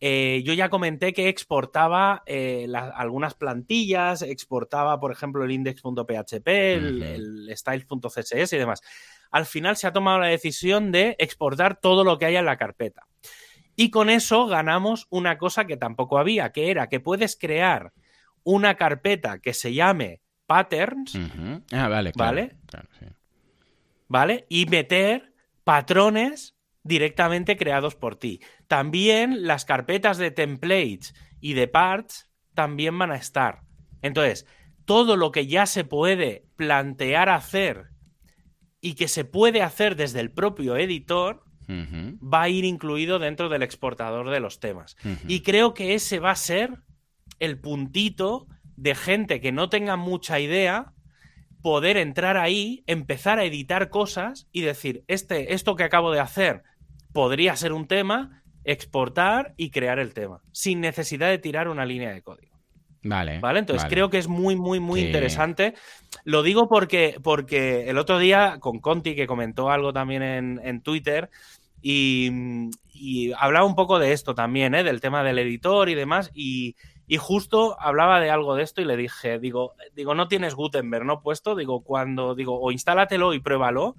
Speaker 2: eh, yo ya comenté que exportaba eh, algunas plantillas, exportaba, por ejemplo, el index.php, el, styles.css y demás. Al final se ha tomado la decisión de exportar todo lo que haya en la carpeta. Y con eso ganamos una cosa que tampoco había, que era que puedes crear una carpeta que se llame patterns,
Speaker 1: ah, vale,
Speaker 2: ¿vale? ¿Vale? Y meter patrones directamente creados por ti. También las carpetas de templates y de parts también van a estar. Entonces, todo lo que ya se puede plantear hacer y que se puede hacer desde el propio editor va a ir incluido dentro del exportador de los temas. Y creo que ese va a ser el puntito de gente que no tenga mucha idea poder entrar ahí, empezar a editar cosas y decir, este, esto que acabo de hacer podría ser un tema, exportar y crear el tema, sin necesidad de tirar una línea de código.
Speaker 1: Vale.
Speaker 2: ¿Vale? Entonces creo que es muy, muy, muy interesante. Lo digo porque, porque el otro día con Conti, que comentó algo también en, en Twitter, y, y, hablaba un poco de esto también, ¿eh? del tema del editor y demás, y, y justo hablaba de algo de esto y le dije, digo, digo, no tienes Gutenberg, ¿no? Puesto, digo, cuando, digo, o instálatelo y pruébalo,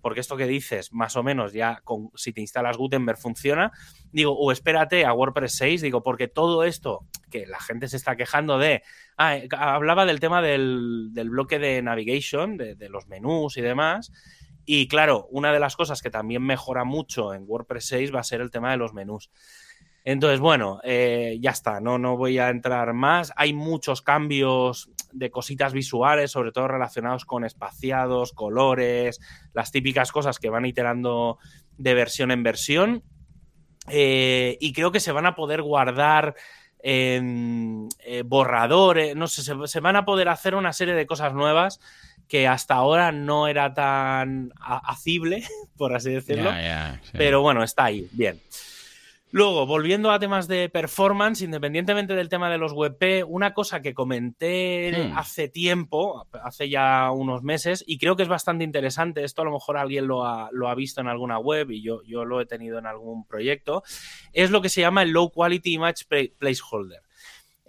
Speaker 2: porque esto que dices, más o menos ya con, si te instalas Gutenberg funciona, digo, o espérate a WordPress 6, digo, porque todo esto que la gente se está quejando de, ah, eh, hablaba del tema del, bloque de navigation, de, los menús y demás, y claro, una de las cosas que también mejora mucho en WordPress 6 va a ser el tema de los menús. Entonces, bueno, eh, ya está, no, no voy a entrar más. Hay muchos cambios de cositas visuales, sobre todo relacionados con espaciados, colores, las típicas cosas que van iterando de versión en versión. Eh, y creo que se van a poder guardar en eh, borradores, no sé, se, van a poder hacer una serie de cosas nuevas que hasta ahora no era tan acible, por así decirlo. Pero bueno, está ahí, bien. Luego, volviendo a temas de performance, independientemente del tema de los WebP, una cosa que comenté hmm. hace tiempo, hace ya unos meses, y creo que es bastante interesante, esto a lo mejor alguien lo ha, visto en alguna web y yo, yo lo he tenido en algún proyecto, es lo que se llama el Low Quality Image Placeholder.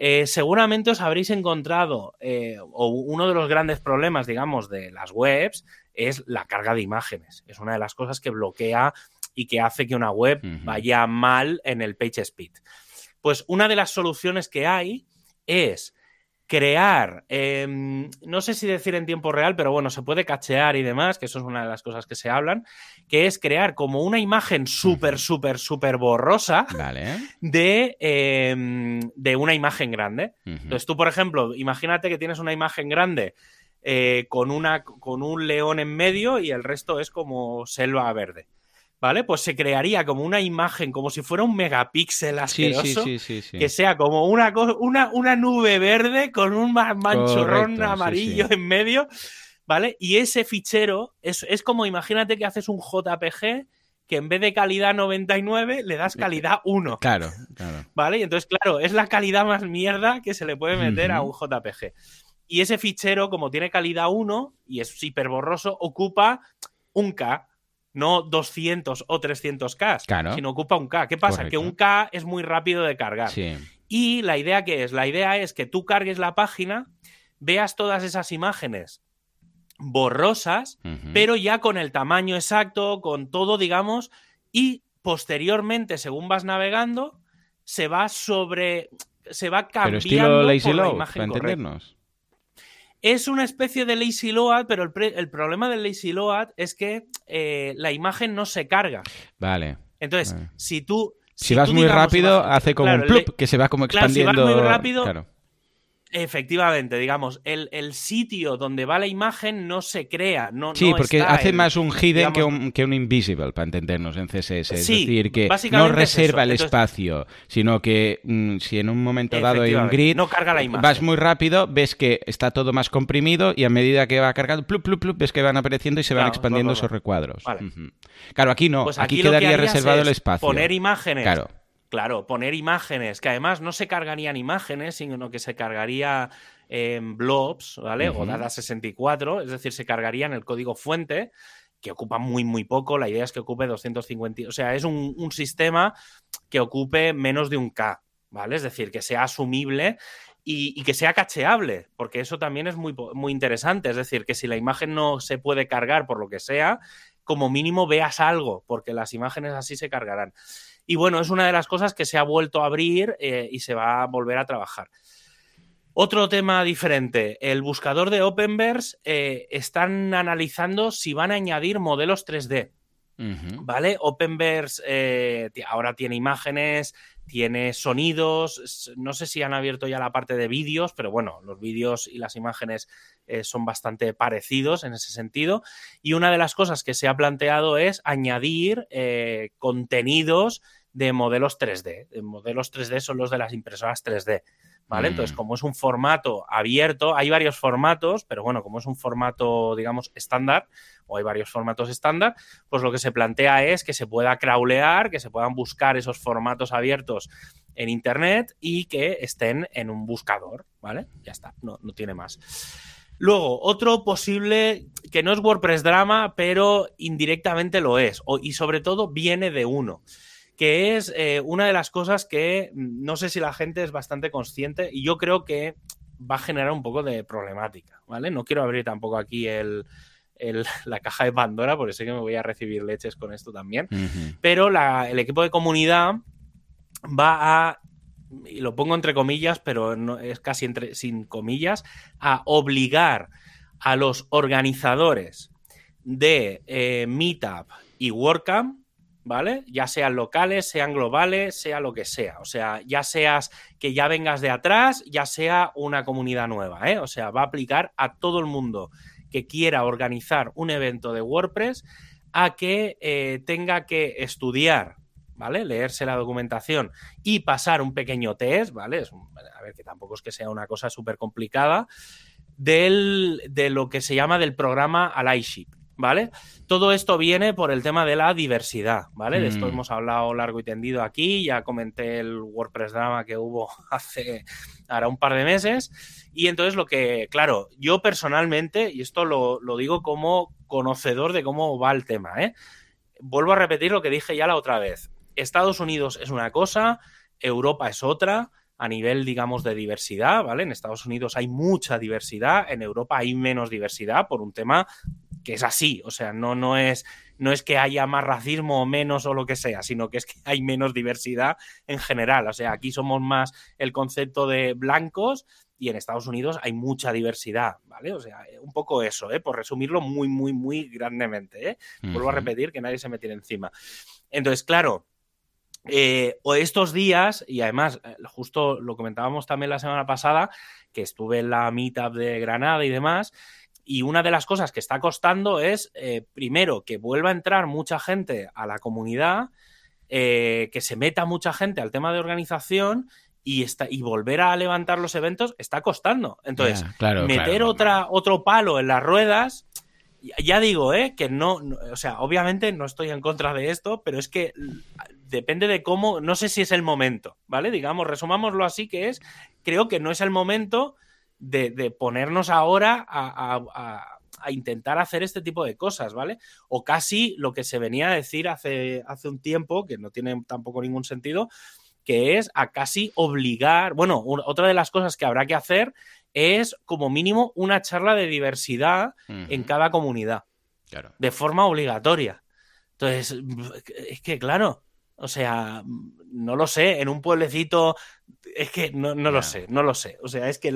Speaker 2: Eh, seguramente os habréis encontrado, eh, o uno de los grandes problemas, digamos, de las webs es la carga de imágenes. Es una de las cosas que bloquea y que hace que una web vaya mal en el page speed. Pues una de las soluciones que hay es crear, em, no sé si decir en tiempo real, pero bueno, se puede cachear y demás, que eso es una de las cosas que se hablan, que es crear como una imagen súper, súper, súper borrosa de, em, de, una imagen grande. Entonces tú, por ejemplo, imagínate que tienes una imagen grande eh, con, una, con un león en medio y el resto es como selva verde. ¿Vale? Pues se crearía como una imagen, como si fuera un megapíxel asqueroso, que sea como una, una, una, nube verde con un manchurrón amarillo en medio, ¿vale? Y ese fichero es, es, como, imagínate que haces un JPG que en vez de calidad 99 le das calidad 1.
Speaker 1: Claro, claro.
Speaker 2: ¿Vale? Y entonces, claro, es la calidad más mierda que se le puede meter a un JPG. Y ese fichero, como tiene calidad 1 y es hiper borroso, ocupa un K, no 200 o 300K, sino ocupa un K. ¿Qué pasa? Que un K es muy rápido de cargar. Y la idea que es, la idea es que tú cargues la página, veas todas esas imágenes borrosas, pero ya con el tamaño exacto, con todo, digamos, y posteriormente, según vas navegando, se va sobre, se va cambiando
Speaker 1: pero estilo Lazy Load, para entendernos.
Speaker 2: Es una especie de lazy load, pero el, problema del lazy load es que eh, la imagen no se carga.
Speaker 1: Vale.
Speaker 2: Entonces, si tú...
Speaker 1: Si, vas muy rápido, hace como un plup, que se va como expandiendo.
Speaker 2: Claro, si vas muy rápido, Efectivamente, digamos, el, sitio donde va la imagen no se crea. No,
Speaker 1: sí, porque hace más un hidden que, un, que un invisible, para entendernos en CSS. es decir, que no reserva el espacio, sino que mm, si en un momento dado hay un grid,
Speaker 2: no carga la imagen.
Speaker 1: vas muy rápido, ves que está todo más comprimido y a medida que va cargando, plup, plup, plup, ves que van apareciendo y se van expandiendo esos recuadros. Claro, aquí no, pues aquí, quedaría reservado el espacio.
Speaker 2: Poner imágenes. Claro Claro, poner imágenes, que además no se cargarían imágenes, sino que se cargaría en blobs, ¿vale? O data 64, es decir, se cargaría en el código fuente, que ocupa muy, muy poco. La idea es que ocupe 250. O sea, es un, sistema que ocupe menos de un K, ¿vale? Es decir, que sea asumible y, que sea cacheable, porque eso también es muy, muy interesante. Es decir, que si la imagen no se puede cargar por lo que sea, como mínimo veas algo, porque las imágenes así se cargarán. Y bueno, es una de las cosas que se ha vuelto a abrir eh, y se va a volver a trabajar. Otro tema diferente, el buscador de Openverse eh, están analizando si van a añadir modelos 3D. ¿Vale? Openverse eh, ahora tiene imágenes, tiene sonidos, no sé si han abierto ya la parte de vídeos, pero bueno, los vídeos y las imágenes son bastante parecidos en ese sentido. Y una de las cosas que se ha planteado es añadir contenidos de modelos 3D. De modelos 3D son los de las impresoras 3D. ¿Vale? Entonces, mm. como es un formato abierto, hay varios formatos, pero bueno, como es un formato, digamos, estándar, o hay varios formatos estándar, pues lo que se plantea es que se pueda crawlear, que se puedan buscar esos formatos abiertos en Internet y que estén en un buscador, ¿vale? Ya está, no, no tiene más. Luego, otro posible, que no es WordPress Drama, pero indirectamente lo es, y sobre todo viene de uno que es eh, una de las cosas que no sé si la gente es bastante consciente y yo creo que va a generar un poco de problemática, ¿vale? No quiero abrir tampoco aquí el, la caja de Pandora, por eso que me voy a recibir leches con esto también. Pero el equipo de comunidad va a y lo pongo entre comillas, pero no, es casi entre, sin comillas, a obligar a los organizadores de eh, Meetup y WordCamp, ¿vale? Ya sean locales, sean globales, sea lo que sea. O sea, ya seas que ya vengas de atrás, ya sea una comunidad nueva, ¿eh? O sea, va a aplicar a todo el mundo que quiera organizar un evento de WordPress a que eh, tenga que estudiar ¿vale? Leerse la documentación y pasar un pequeño test, ¿vale? a ver, que tampoco es que sea una cosa súper complicada, de lo que se llama del programa Allyship, ¿vale? Todo esto viene por el tema de la diversidad, ¿vale? De esto mm. hemos hablado largo y tendido aquí, ya comenté el WordPress drama que hubo hace ahora un par de meses, y entonces lo que, claro, yo personalmente, y esto lo, lo digo como conocedor de cómo va el tema, ¿eh? Vuelvo a repetir lo que dije ya la otra vez. Estados Unidos es una cosa, Europa es otra, a nivel, digamos, de diversidad, ¿vale? En Estados Unidos hay mucha diversidad, en Europa hay menos diversidad por un tema que es así, o sea, no, no, es, no es que haya más racismo o menos o lo que sea, sino que es que hay menos diversidad en general, o sea, aquí somos más el concepto de blancos y en Estados Unidos hay mucha diversidad, ¿vale? O sea, un poco eso, ¿eh? Por resumirlo muy, muy, muy grandemente, ¿eh? Vuelvo a repetir que nadie se me encima. Entonces, claro, eh, o estos días, y además, eh, justo lo comentábamos también la semana pasada, que estuve en la meetup de Granada y demás, y una de las cosas que está costando es, eh, primero, que vuelva a entrar mucha gente a la comunidad, que se meta mucha gente al tema de organización y, está, y volver a levantar los eventos está costando. Entonces, meter otra, otro palo en las ruedas ya digo, ¿eh? Que no, o sea, obviamente no estoy en contra de esto, pero es que depende de cómo, no sé si es el momento, ¿vale? Digamos, resumámoslo así que es, creo que no es el momento de, ponernos ahora a, intentar hacer este tipo de cosas, ¿vale? O casi lo que se venía a decir hace, hace un tiempo, que no tiene tampoco ningún sentido, que es a casi obligar, bueno, otra de las cosas que habrá que hacer es como mínimo una charla de diversidad en cada comunidad. Claro. De forma obligatoria. Entonces, es que claro, o sea, no lo sé, en un pueblecito, es que no, lo sé, no lo sé. O sea, es que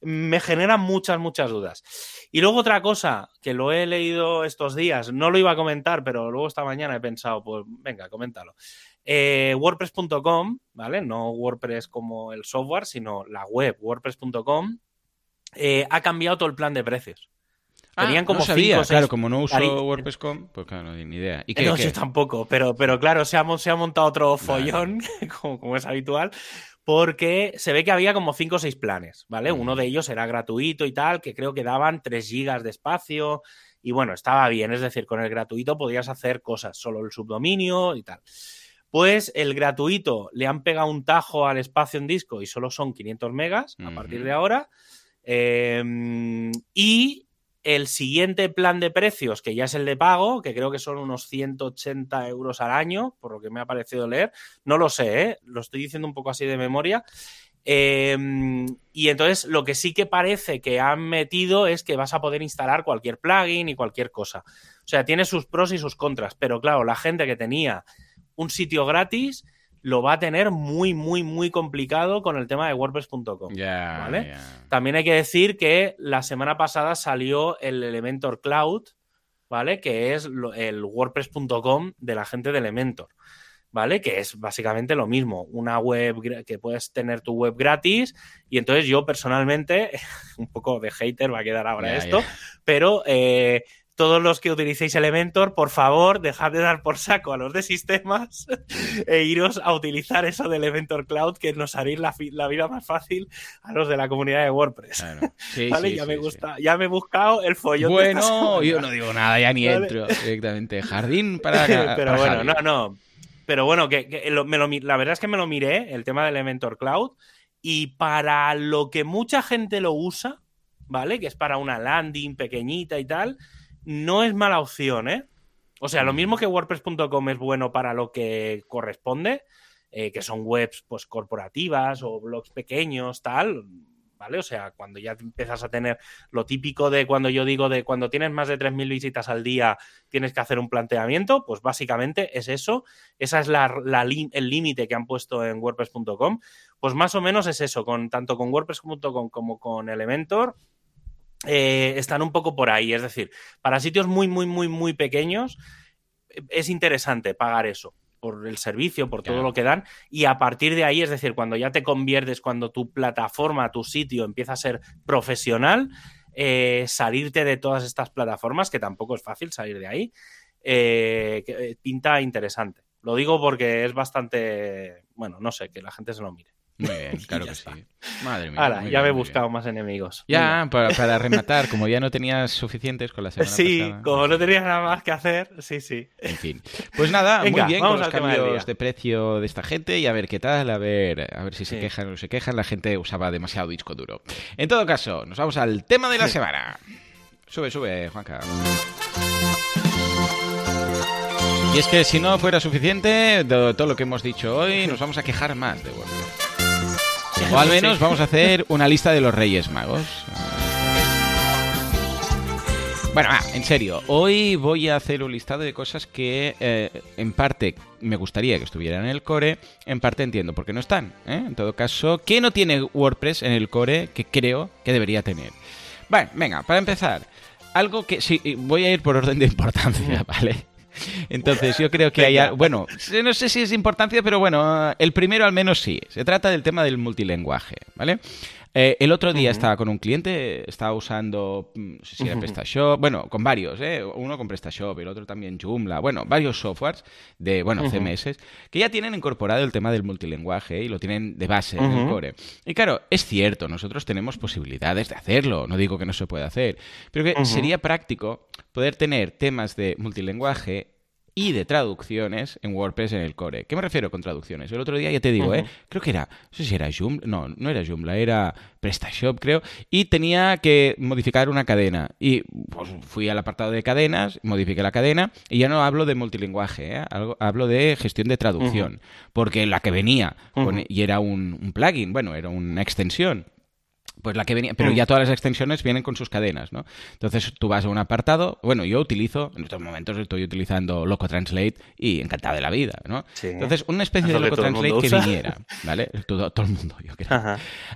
Speaker 2: me generan muchas, muchas dudas. Y luego otra cosa, que lo he leído estos días, no lo iba a comentar, pero luego esta mañana he pensado, pues venga, coméntalo. Eh, WordPress.com, ¿vale? No WordPress como el software, sino la web, WordPress.com, eh, ha cambiado todo el plan de precios.
Speaker 1: Ah, Tenían como no sabía, claro, como no uso WordPress.com, pues claro, ni idea.
Speaker 2: ¿Y qué, no, yo tampoco, pero, pero claro, se ha, se ha montado otro follón, como, es habitual, porque se ve que había como 5 o 6 planes, ¿vale? Uno de ellos era gratuito y tal, que creo que daban 3 gigas de espacio, y bueno, estaba bien, es decir, con el gratuito podías hacer cosas, solo el subdominio y tal. Pues el gratuito le han pegado un tajo al espacio en disco y solo son 500 megas a partir de ahora. Em, y el siguiente plan de precios, que ya es el de pago, que creo que son unos 180 euros al año, por lo que me ha parecido leer, no lo sé, ¿eh? lo estoy diciendo un poco así de memoria. Em, y entonces lo que sí que parece que han metido es que vas a poder instalar cualquier plugin y cualquier cosa. O sea, tiene sus pros y sus contras, pero claro, la gente que tenía un sitio gratis lo va a tener muy, muy, muy complicado con el tema de WordPress.com. ¿vale? También hay que decir que la semana pasada salió el Elementor Cloud, ¿vale? Que es el WordPress.com de la gente de Elementor. ¿Vale? Que es básicamente lo mismo, una web que puedes tener tu web gratis y entonces yo personalmente, un poco de hater va a quedar ahora esto, pero eh, todos los que utilicéis Elementor, por favor, dejad de dar por saco a los de sistemas e iros a utilizar eso de Elementor Cloud, que nos haréis la, vida más fácil a los de la comunidad de WordPress. ¿Vale? ya me gusta, ya me he buscado el follón.
Speaker 1: Bueno, yo no digo nada, ya ni entro directamente. Jardín para.
Speaker 2: Pero bueno, no, no. Pero bueno, que, la verdad es que me lo miré, el tema de Elementor Cloud, y para lo que mucha gente lo usa, ¿vale? Que es para una landing pequeñita y tal no es mala opción, ¿eh? O sea, lo mm. mismo que WordPress.com es bueno para lo que corresponde, eh, que son webs pues corporativas o blogs pequeños, tal. ¿vale? O sea, cuando ya empiezas a tener lo típico de cuando yo digo de cuando tienes más de 3.000 visitas al día, tienes que hacer un planteamiento, pues básicamente es eso. Esa es la, el límite que han puesto en WordPress.com. Pues más o menos es eso, con, tanto con WordPress.com como con Elementor. Eh, están un poco por ahí, es decir, para sitios muy, muy, muy, muy pequeños eh, es interesante pagar eso por el servicio, por todo lo que dan, y a partir de ahí, es decir, cuando ya te conviertes, cuando tu plataforma, tu sitio empieza a ser profesional, eh, salirte de todas estas plataformas, que tampoco es fácil salir de ahí, eh, pinta interesante. Lo digo porque es bastante, bueno, no sé, que la gente se lo mire.
Speaker 1: Muy bien, claro que sí. Madre mía.
Speaker 2: ya me he buscado más enemigos.
Speaker 1: Ya, para, rematar, como ya no tenías suficientes con la semana
Speaker 2: sí, como no tenías nada más que hacer, sí, sí.
Speaker 1: En fin. Pues nada, muy bien con los cambios de precio de esta gente y a ver qué tal, a ver, a ver si se quejan o no se quejan. La gente usaba demasiado disco duro. En todo caso, nos vamos al tema de la semana. Sube, sube, Juanca. Y es que si no fuera suficiente de todo lo que hemos dicho hoy, nos vamos a quejar más de WordPress. O al menos vamos a hacer una lista de los Reyes Magos. Bueno, ah, en serio, hoy voy a hacer un listado de cosas que eh, en parte me gustaría que estuvieran en el core, en parte entiendo por qué no están. ¿eh? En todo caso, ¿qué no tiene WordPress en el core que creo que debería tener? Bueno, venga, para empezar, algo que sí, voy a ir por orden de importancia, ¿vale? Entonces yo creo que hay... Bueno, no sé si es importancia, pero bueno, el primero al menos sí. Se trata del tema del multilenguaje, ¿vale? Eh, el otro día estaba con un cliente, estaba usando, mm, no sé si era PrestaShop, bueno, con varios, ¿eh? uno con PrestaShop, el otro también Joomla, bueno, varios softwares de, bueno, CMS, que ya tienen incorporado el tema del multilenguaje y lo tienen de base en el core. Y claro, es cierto, nosotros tenemos posibilidades de hacerlo, no digo que no se pueda hacer, pero que sería práctico poder tener temas de multilenguaje y de traducciones en WordPress en el core. ¿Qué me refiero con traducciones? El otro día ya te digo, ¿eh? Creo que era, no sé si era Joomla, no, no era Joomla, era PrestaShop, creo, y tenía que modificar una cadena. Y pues, fui al apartado de cadenas, modifiqué la cadena, y ya no hablo de multilinguaje, ¿eh? hablo de gestión de traducción, porque la que venía, y era un plugin, bueno, era una extensión pues la que venía, pero mm. ya todas las extensiones vienen con sus cadenas, ¿no? Entonces tú vas a un apartado, bueno, yo utilizo, en estos momentos estoy utilizando Loco Translate y encantado de la vida, ¿no? Entonces, una especie de Loco Translate que viniera, ¿vale? Todo, todo, el mundo, yo creo.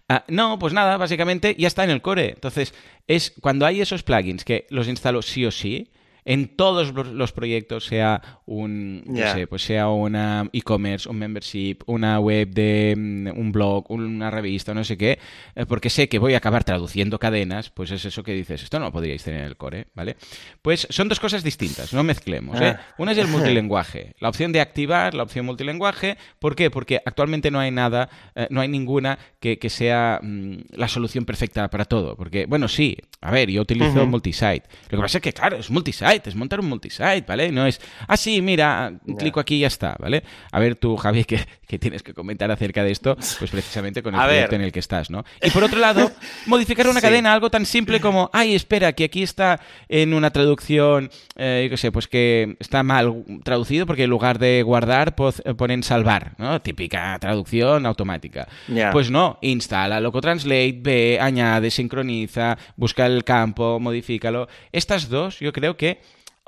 Speaker 1: Ah, no, pues nada, básicamente ya está en el core. Entonces, es cuando hay esos plugins que los instalo sí o sí, en todos los proyectos, sea un, pues sea una e-commerce, un membership, una web de mm, un blog, una revista, no sé qué, eh, porque sé que voy a acabar traduciendo cadenas, pues es eso que dices, esto no lo podríais tener en el core, ¿vale? Pues son dos cosas distintas, no mezclemos, ¿eh? Ah. Una es el multilenguaje, la opción de activar la opción multilenguaje, ¿por qué? Porque actualmente no hay nada, eh, no hay ninguna que, sea mm, la solución perfecta para todo, porque, bueno, sí, a ver, yo utilizo multisite, lo que pasa es que, claro, es multisite, es montar un multisite, ¿vale? No es, ah, sí, mira, clico aquí y ya está, ¿vale? A ver tú, Javi, ¿qué, tienes que comentar acerca de esto? Pues precisamente con el proyecto en el que estás, ¿no? Y por otro lado, modificar una cadena, algo tan simple como, ay, espera, que aquí está en una traducción, eh, yo qué sé, pues que está mal traducido porque en lugar de guardar ponen salvar, ¿no? Típica traducción automática. Pues no, instala Loco Translate, ve, añade, sincroniza, busca el campo, modifícalo. Estas dos, yo creo que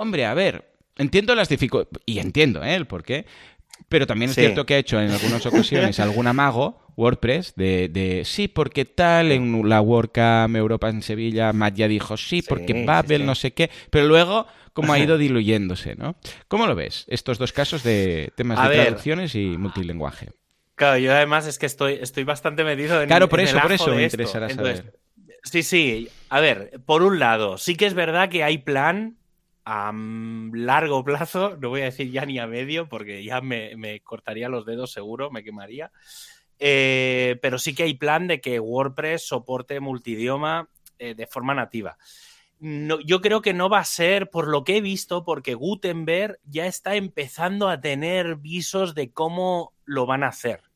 Speaker 1: Hombre, a ver, entiendo las dificultades, y entiendo ¿eh? el por qué, pero también es cierto que ha hecho en algunas ocasiones algún amago WordPress de, de, sí, porque tal, en la WordCamp Europa en Sevilla, Matt ya dijo sí, porque Babel, no sé qué, pero luego como ha ido diluyéndose, ¿no? ¿Cómo lo ves? Estos dos casos de temas de traducciones y multilinguaje.
Speaker 2: Claro, yo además es que estoy, estoy bastante metido en
Speaker 1: Claro, por eso, por eso me interesará saber.
Speaker 2: Sí, sí. A ver, por un lado, sí que es verdad que hay plan a largo plazo, no voy a decir ya ni a medio, porque ya me, cortaría los dedos seguro, me quemaría. Eh, pero sí que hay plan de que WordPress soporte multidioma eh, de forma nativa. Yo creo que no va a ser, por lo que he visto, porque Gutenberg ya está empezando a tener visos de cómo lo van a hacer.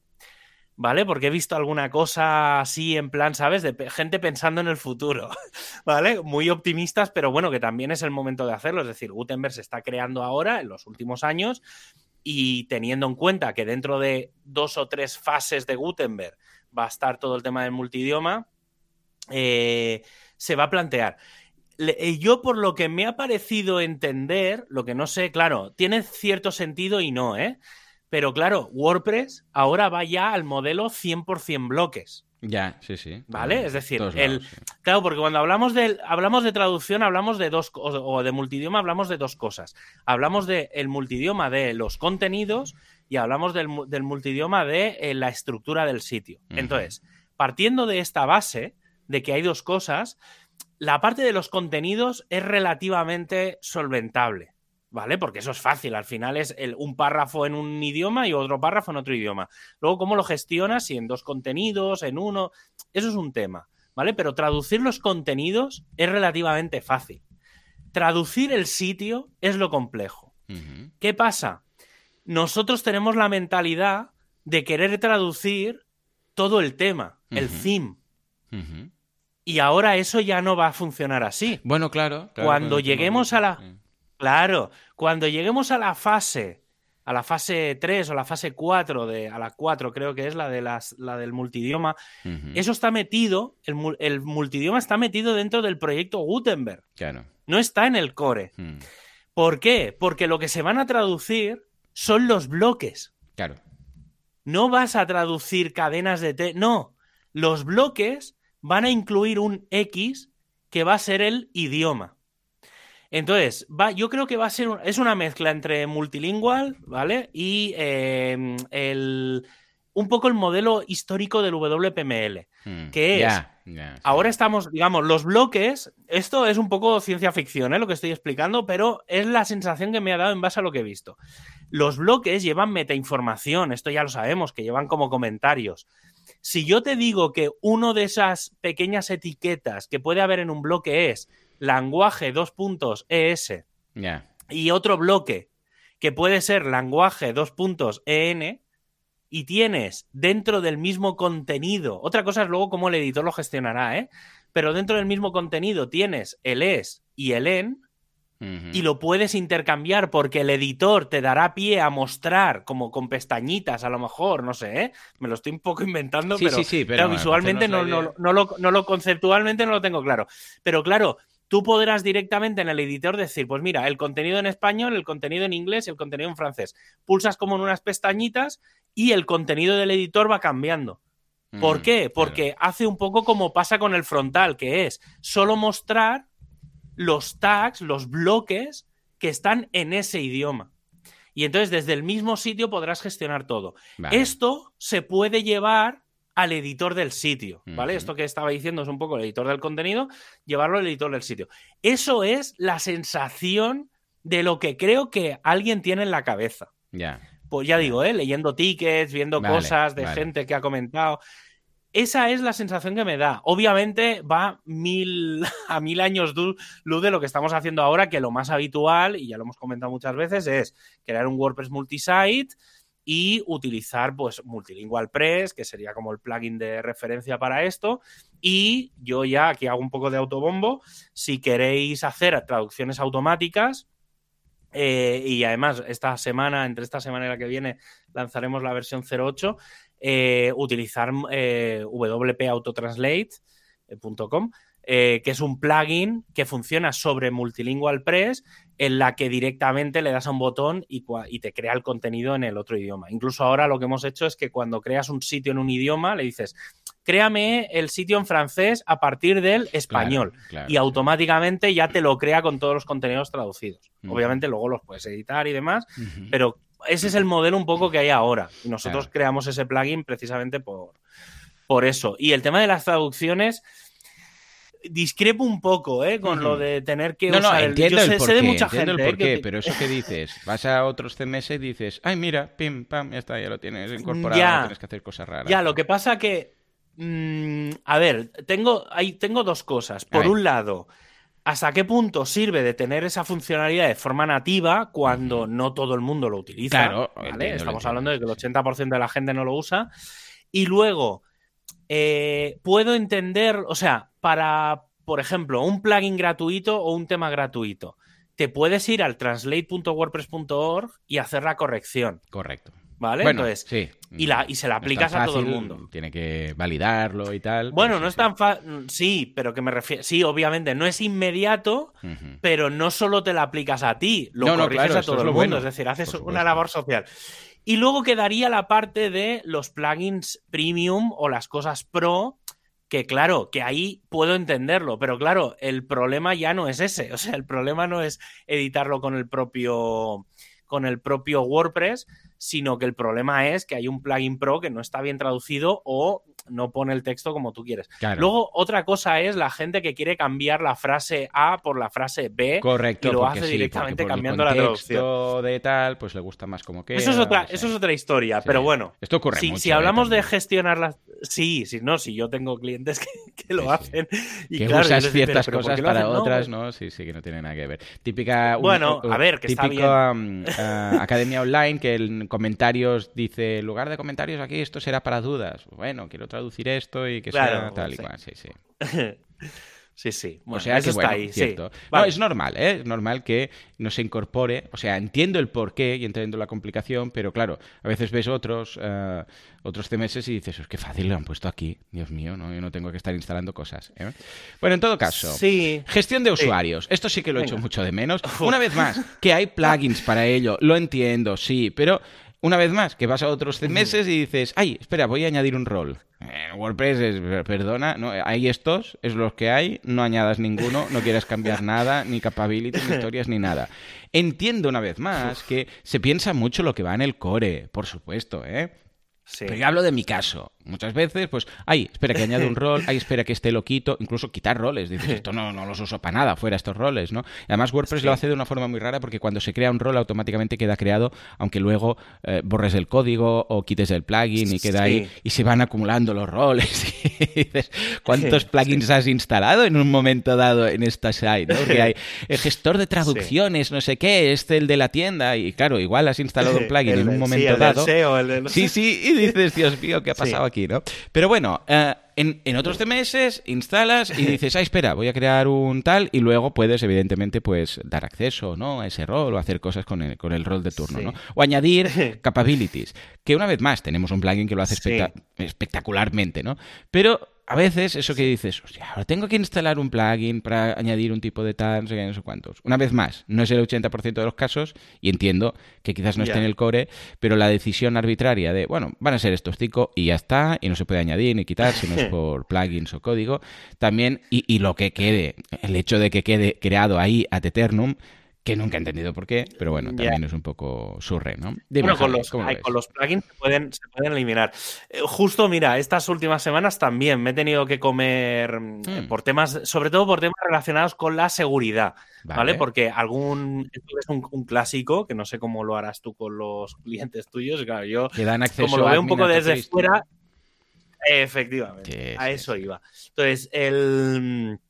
Speaker 2: ¿Vale? Porque he visto alguna cosa así en plan, ¿sabes? De gente pensando en el futuro, ¿vale? Muy optimistas, pero bueno, que también es el momento de hacerlo. Es decir, Gutenberg se está creando ahora, en los últimos años, y teniendo en cuenta que dentro de dos o tres fases de Gutenberg va a estar todo el tema del multidioma, eh, se va a plantear. Eh, yo, por lo que me ha parecido entender, lo que no sé, claro, tiene cierto sentido y no, ¿eh? Pero claro, WordPress ahora va ya al modelo 100% bloques.
Speaker 1: Ya, sí, sí.
Speaker 2: ¿Vale? Es decir, el, claro, porque cuando hablamos de, hablamos de traducción, hablamos de dos, o de multidioma, hablamos de dos cosas. Hablamos del el multidioma de los contenidos y hablamos del, multidioma de eh, la estructura del sitio. Entonces, partiendo de esta base, de que hay dos cosas, la parte de los contenidos es relativamente solventable. ¿Vale? Porque eso es fácil. Al final es un párrafo en un idioma y otro párrafo en otro idioma. Luego, ¿cómo lo gestionas? Si en dos contenidos, en uno. Eso es un tema. ¿Vale? Pero traducir los contenidos es relativamente fácil. Traducir el sitio es lo complejo. ¿Qué pasa? Nosotros tenemos la mentalidad de querer traducir todo el tema, el theme. Y ahora eso ya no va a funcionar así.
Speaker 1: Bueno, claro.
Speaker 2: cuando lleguemos a la. Claro, cuando lleguemos a la fase, a la fase 3 o la fase 4, de, a la 4 creo que es la, de las, la del multidioma, eso está metido, el, multidioma está metido dentro del proyecto Gutenberg.
Speaker 1: Claro.
Speaker 2: No está en el core. Hmm. ¿Por qué? Porque lo que se van a traducir son los bloques.
Speaker 1: Claro.
Speaker 2: No vas a traducir cadenas de T, no. Los bloques van a incluir un X que va a ser el idioma. Entonces, va, yo creo que va a ser es una mezcla entre multilingual, ¿vale? Y em, el, un poco el modelo histórico del WPML, hmm, que es, ahora estamos, digamos, los bloques, esto es un poco ciencia ficción, ¿eh? lo que estoy explicando, pero es la sensación que me ha dado en base a lo que he visto. Los bloques llevan metainformación, esto ya lo sabemos, que llevan como comentarios. Si yo te digo que uno de esas pequeñas etiquetas que puede haber en un bloque es lenguaje dos puntos ES y otro bloque que puede ser lenguaje dos puntos EN y tienes dentro del mismo contenido, otra cosa es luego cómo el editor lo gestionará, ¿eh? Pero dentro del mismo contenido tienes el ES y el EN, y lo puedes intercambiar porque el editor te dará pie a mostrar como con pestañitas a lo mejor, no sé, ¿eh? me lo estoy un poco inventando, pero, visualmente no, no, lo, no lo conceptualmente no lo tengo claro. Pero claro, tú podrás directamente en el editor decir, pues mira, el contenido en español, el contenido en inglés y el contenido en francés. Pulsas como en unas pestañitas y el contenido del editor va cambiando. ¿Por qué? Porque hace un poco como pasa con el frontal, que es solo mostrar los tags, los bloques que están en ese idioma. Y entonces desde el mismo sitio podrás gestionar todo. Esto se puede llevar al editor del sitio, ¿vale? Esto que estaba diciendo es un poco el editor del contenido, llevarlo al editor del sitio. Eso es la sensación de lo que creo que alguien tiene en la cabeza.
Speaker 1: Ya.
Speaker 2: Pues ya digo, ¿eh? leyendo tickets, viendo cosas de gente que ha comentado. Esa es la sensación que me da. Obviamente va mil, a mil años luz de lo que estamos haciendo ahora, que lo más habitual, y ya lo hemos comentado muchas veces, es crear un WordPress multisite y utilizar pues Multilingual Press, que sería como el plugin de referencia para esto. Y yo ya aquí hago un poco de autobombo. Si queréis hacer traducciones automáticas, eh, y además esta semana, entre esta semana y la que viene, lanzaremos la versión 08 eh, utilizar eh, wpautotranslate.com, eh, que es un plugin que funciona sobre Multilingual Press, en la que directamente le das a un botón y, y, te crea el contenido en el otro idioma. Incluso ahora lo que hemos hecho es que cuando creas un sitio en un idioma, le dices, créame el sitio en francés a partir del español. y automáticamente ya te lo crea con todos los contenidos traducidos. Obviamente luego los puedes editar y demás, pero ese es el modelo un poco que hay ahora. Y nosotros creamos ese plugin precisamente por, por eso. Y el tema de las traducciones discrepo un poco ¿eh? con lo de tener que
Speaker 1: no, usar no, entiendo el, sé, de mucha gente, el ¿eh? porqué, pero eso que dices, vas a otros CMS y dices, ay, mira, pim, pam, ya está, ya lo tienes incorporado, no tienes que hacer cosas raras.
Speaker 2: Ya, lo que pasa que, mm, a ver, tengo, ahí tengo dos cosas. Por un lado, ¿Hasta qué punto sirve de tener esa funcionalidad de forma nativa cuando no todo el mundo lo utiliza?
Speaker 1: Claro,
Speaker 2: estamos hablando de que el 80% de la gente no lo usa. Y luego, eh, puedo entender, o sea, para, por ejemplo, un plugin gratuito o un tema gratuito, te puedes ir al translate.wordpress.org y hacer la corrección.
Speaker 1: Correcto.
Speaker 2: ¿Vale? Entonces, y, la, y se la aplicas a todo el mundo.
Speaker 1: Tiene que validarlo y tal.
Speaker 2: Bueno, no es tan fácil. Sí, pero que me refiero. Sí, obviamente, no es inmediato, pero no solo te la aplicas a ti, lo corriges a todo el mundo. es decir, haces una labor social. Y luego quedaría la parte de los plugins premium o las cosas pro, que claro, que ahí puedo entenderlo, pero claro, el problema ya no es ese. O sea, el problema no es editarlo con el propio con el propio WordPress, sino que el problema es que hay un plugin pro que no está bien traducido o no pone el texto como tú quieres. Luego, otra cosa es la gente que quiere cambiar la frase A por la frase B
Speaker 1: Correcto,
Speaker 2: y lo hace directamente cambiando la traducción.
Speaker 1: de tal, pues le gusta más como que.
Speaker 2: Eso es otra, eso es otra historia, pero bueno.
Speaker 1: Esto ocurre
Speaker 2: si, Si hablamos de gestionar las. Sí, sí, no, si yo tengo clientes que, lo hacen. Y
Speaker 1: que
Speaker 2: claro,
Speaker 1: usas ciertas cosas para otras, no, Sí, sí, que no tiene nada que ver. Típica.
Speaker 2: Bueno, a ver, que
Speaker 1: está
Speaker 2: bien.
Speaker 1: Uh, academia online que en comentarios dice: en lugar de comentarios aquí, esto será para dudas. Bueno, quiero traducir esto y que sea tal y cual, sí, sí.
Speaker 2: Sí, sí.
Speaker 1: o sea, eso está ahí, cierto. No, es normal, ¿eh? Es normal que no se incorpore. O sea, entiendo el porqué y entiendo la complicación, pero claro, a veces ves otros, uh, otros CMS y dices, es que fácil lo han puesto aquí. Dios mío, ¿no? Yo no tengo que estar instalando cosas. ¿eh? Bueno, en todo caso,
Speaker 2: sí.
Speaker 1: gestión de usuarios. Esto sí que lo he hecho mucho de menos. Una vez más, que hay plugins para ello, lo entiendo, sí, pero una vez más, que vas a otros meses y dices, ay, espera, voy a añadir un rol. WordPress es, perdona, no, hay estos, es los que hay, no añadas ninguno, no quieres cambiar nada, ni capabilities, ni historias, ni nada. Entiendo una vez más que se piensa mucho lo que va en el core, por supuesto, ¿eh? Pero yo hablo de mi caso. Muchas veces, pues, ay, espera que añade un rol, ay, espera que este lo quito, incluso quitar roles. Dices, esto no, no los uso para nada, fuera estos roles, ¿no? además, WordPress lo hace de una forma muy rara porque cuando se crea un rol automáticamente queda creado, aunque luego eh, borres el código o quites el plugin y queda ahí y se van acumulando los roles. y dices, ¿cuántos plugins has instalado en un momento dado en esta site? Porque hay el gestor de traducciones, no sé qué, este el de la tienda, y claro, igual has instalado un plugin en un momento dado. Sí, sí, y dices, Dios mío, ¿qué ha pasado aquí? Pero bueno, eh, en, otros CMS instalas y dices, ah, espera, voy a crear un tal y luego puedes, evidentemente, pues dar acceso ¿no? a ese rol o hacer cosas con el, con el rol de turno, ¿no? O añadir capabilities, que una vez más tenemos un plugin que lo hace espectacularmente, ¿no? Pero a veces eso que dices, hostia, ahora tengo que instalar un plugin para añadir un tipo de tal, no sé qué, no sé cuántos. Una vez más, no es el 80% de los casos y entiendo que quizás no esté en el core, pero la decisión arbitraria de, bueno, van a ser estos cinco y ya está, y no se puede añadir ni quitar si no es por plugins o código, también, y, y lo que quede, el hecho de que quede creado ahí ad eternum, que nunca he entendido por qué, pero bueno, también es un poco surre, ¿no?
Speaker 2: bueno, con los, con los, plugins se pueden, se pueden eliminar. Eh, justo, mira, estas últimas semanas también me he tenido que comer mm, hmm. por temas, sobre todo por temas relacionados con la seguridad, ¿vale? Porque algún, esto es un, clásico, que no sé cómo lo harás tú con los clientes tuyos, claro, yo como lo veo un poco desde fuera, efectivamente, a eso iba. Entonces, el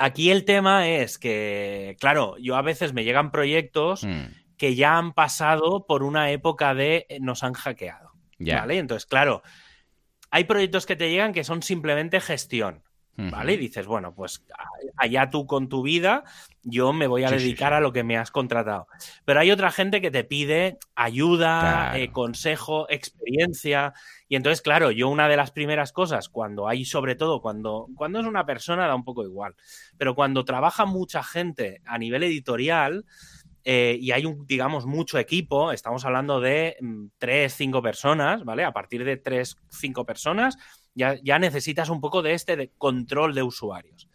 Speaker 2: Aquí el tema es que, claro, yo a veces me llegan proyectos mm. que ya han pasado por una época de eh, nos han hackeado. ¿Vale? Entonces, claro, hay proyectos que te llegan que son simplemente gestión. ¿Vale? Y dices, bueno, pues allá tú con tu vida, yo me voy a dedicar a lo que me has contratado. Pero hay otra gente que te pide ayuda, eh, consejo, experiencia. Y entonces, claro, yo una de las primeras cosas, cuando hay, sobre todo, cuando, cuando es una persona, da un poco igual, pero cuando trabaja mucha gente a nivel editorial eh, y hay, un, digamos, mucho equipo, estamos hablando de mm, tres, cinco personas, ¿vale? A partir de tres, cinco personas, ya, ya necesitas un poco de este de control de usuarios.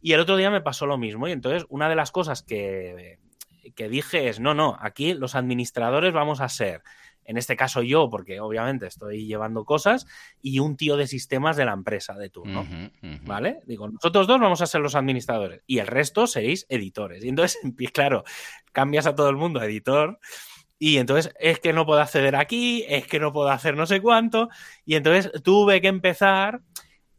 Speaker 2: Y el otro día me pasó lo mismo y entonces una de las cosas que, que dije es, no, no, aquí los administradores vamos a ser en este caso yo, porque obviamente estoy llevando cosas, y un tío de sistemas de la empresa de turno. ¿Vale? Digo, nosotros dos vamos a ser los administradores y el resto seréis editores. Y entonces, claro, cambias a todo el mundo a editor. Y entonces es que no puedo acceder aquí, es que no puedo hacer no sé cuánto. Y entonces tuve que empezar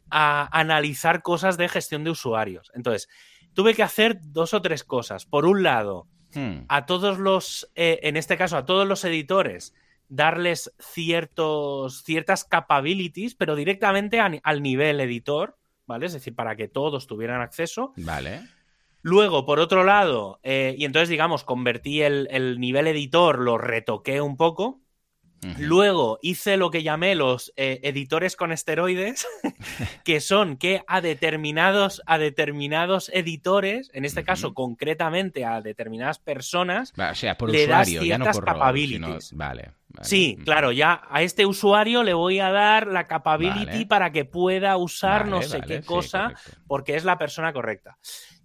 Speaker 2: a analizar cosas de gestión de usuarios. Entonces, tuve que hacer dos o tres cosas. Por un lado, hmm. a todos los, eh, en este caso, a todos los editores, darles ciertos, ciertas capabilities, pero directamente al nivel editor, ¿vale? Es decir, para que todos tuvieran acceso.
Speaker 1: Vale.
Speaker 2: Luego, por otro lado, eh, y entonces, digamos, convertí el, nivel editor, lo retoqué un poco, Luego hice lo que llamé los eh, editores con esteroides, que son que a determinados, a determinados editores, en este caso concretamente a determinadas personas,
Speaker 1: o sea, por
Speaker 2: le das
Speaker 1: usuario, ya no
Speaker 2: ciertas
Speaker 1: por
Speaker 2: capabilities.
Speaker 1: sino- Vale, vale.
Speaker 2: Sí, claro, ya a este usuario le voy a dar la capability
Speaker 1: Vale.
Speaker 2: para que pueda usar no sé qué
Speaker 1: sí,
Speaker 2: cosa
Speaker 1: correcto.
Speaker 2: porque es la persona correcta.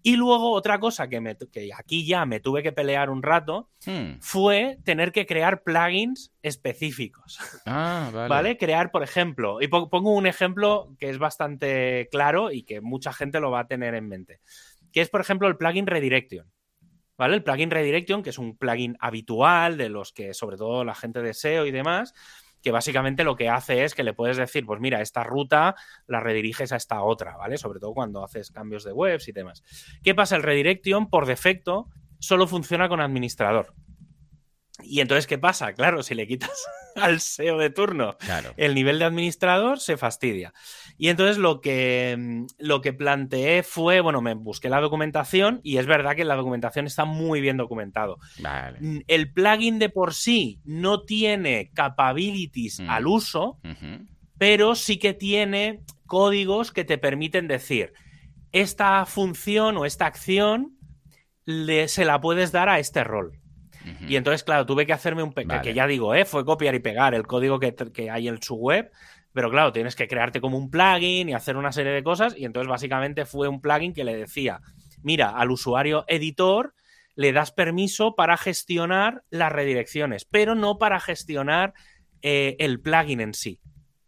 Speaker 2: Y luego otra cosa que, me, que aquí ya me tuve que pelear un rato
Speaker 1: Hmm.
Speaker 2: fue tener que crear plugins específicos.
Speaker 1: Ah, vale.
Speaker 2: ¿Vale? Crear, por ejemplo, y po- pongo un ejemplo que es bastante claro y que mucha gente lo va a tener en mente, que es, por ejemplo, el plugin Redirection. ¿Vale? El plugin Redirection, que es un plugin habitual de los que, sobre todo la gente de SEO y demás, que básicamente lo que hace es que le puedes decir, pues mira, esta ruta la rediriges a esta otra, ¿vale? Sobre todo cuando haces cambios de webs y demás. ¿Qué pasa? El Redirection, por defecto, solo funciona con administrador. Y entonces, ¿qué pasa? Claro, si le quitas al SEO de turno
Speaker 1: Claro.
Speaker 2: el nivel de administrador se fastidia. Y entonces lo que, mm, lo que planteé fue, bueno, me busqué la documentación y es verdad que la documentación está muy bien documentado.
Speaker 1: Vale.
Speaker 2: Mm, El plugin de por sí no tiene capabilities
Speaker 1: Mm.
Speaker 2: al uso, pero sí que tiene códigos que te permiten decir, esta función o esta acción le- se la puedes dar a este rol. Y entonces, claro, tuve que hacerme un...
Speaker 1: Vale.
Speaker 2: Que ya digo, ¿eh? fue copiar y pegar el código que, que hay en su web. Pero claro, tienes que crearte como un plugin y hacer una serie de cosas. Y entonces, básicamente, fue un plugin que le decía, mira, al usuario editor le das permiso para gestionar las redirecciones, pero no para gestionar eh, el plugin en sí.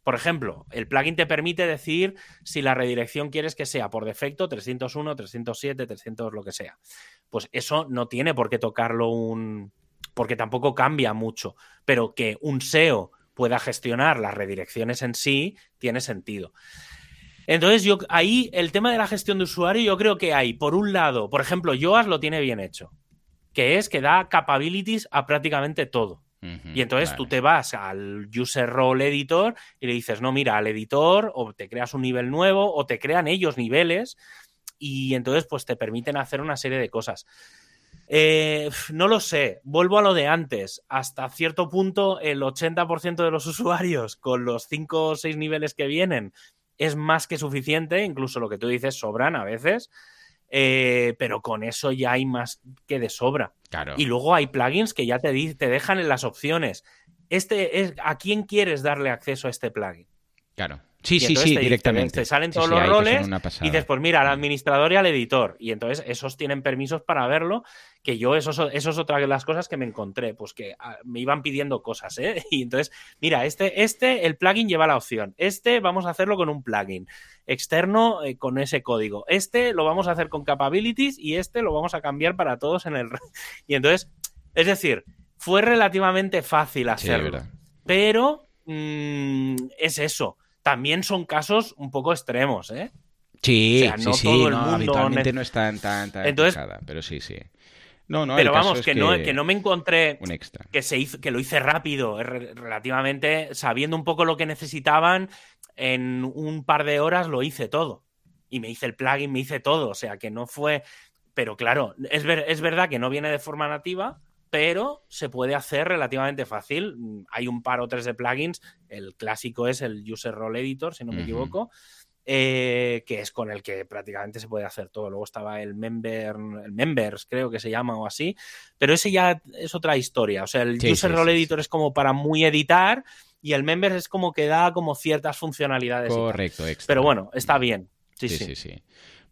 Speaker 2: Por ejemplo, el plugin te permite decir si la redirección quieres que sea por defecto 301, 307, 300, lo que sea. Pues eso no tiene por qué tocarlo un... porque tampoco cambia mucho, pero que un SEO pueda gestionar las redirecciones en sí tiene sentido. Entonces, yo ahí el tema de la gestión de usuario, yo creo que hay, por un lado, por ejemplo, Yoast lo tiene bien hecho, que es que da capabilities a prácticamente todo. Y entonces
Speaker 1: Vale.
Speaker 2: tú te vas al user role editor y le dices, no, mira, al editor o te creas un nivel nuevo o te crean ellos niveles y entonces pues te permiten hacer una serie de cosas. Eh, no lo sé, vuelvo a lo de antes. Hasta cierto punto el 80% de los usuarios con los 5 o 6 niveles que vienen es más que suficiente, incluso lo que tú dices sobran a veces, eh, pero con eso ya hay más que de sobra.
Speaker 1: Claro.
Speaker 2: Y luego hay plugins que ya te, te dejan en las opciones. Este es, ¿A quién quieres darle acceso a este plugin?
Speaker 1: Claro. Sí,
Speaker 2: Y
Speaker 1: sí, sí,
Speaker 2: te-
Speaker 1: directamente.
Speaker 2: Te, salen todos
Speaker 1: sí,
Speaker 2: los roles y dices, pues mira, al administrador y al editor. Y entonces esos tienen permisos para verlo, que yo, eso, es- eso es otra de las cosas que me encontré, pues que ah, me iban pidiendo cosas, ¿eh? Y entonces, mira, este, este, el plugin lleva la opción. Este vamos a hacerlo con un plugin externo eh, con ese código. Este lo vamos a hacer con capabilities y este lo vamos a cambiar para todos en el... Y entonces, es decir, fue relativamente fácil hacerlo. Pero mm, es eso. También son casos un poco extremos, ¿eh?
Speaker 1: Sí,
Speaker 2: O sea, no
Speaker 1: sí, sí,
Speaker 2: todo el
Speaker 1: no,
Speaker 2: mundo
Speaker 1: habitualmente no es tan, tan, tan
Speaker 2: Entonces-
Speaker 1: pero sí, sí. No, no,
Speaker 2: Pero
Speaker 1: el
Speaker 2: vamos, que, no, que no me encontré
Speaker 1: Un extra.
Speaker 2: que se hizo, que lo hice rápido, re- relativamente, sabiendo un poco lo que necesitaban, en un par de horas lo hice todo. Y me hice el plugin, me hice todo. O sea que no fue. Pero claro, es, ver- es verdad que no viene de forma nativa, pero se puede hacer relativamente fácil. Mm, Hay un par o tres de plugins. El clásico es el User Role Editor, si no me equivoco. eh, que es con el que prácticamente se puede hacer todo. Luego estaba el member, el members, creo que se llama o así, pero ese ya es otra historia. O sea, el
Speaker 1: Sí,
Speaker 2: user
Speaker 1: sí,
Speaker 2: role
Speaker 1: sí,
Speaker 2: editor es como para muy editar y el members es como que da como ciertas funcionalidades. y tal.
Speaker 1: Correcto.
Speaker 2: Pero bueno, está bien. Sí,
Speaker 1: Sí,
Speaker 2: sí.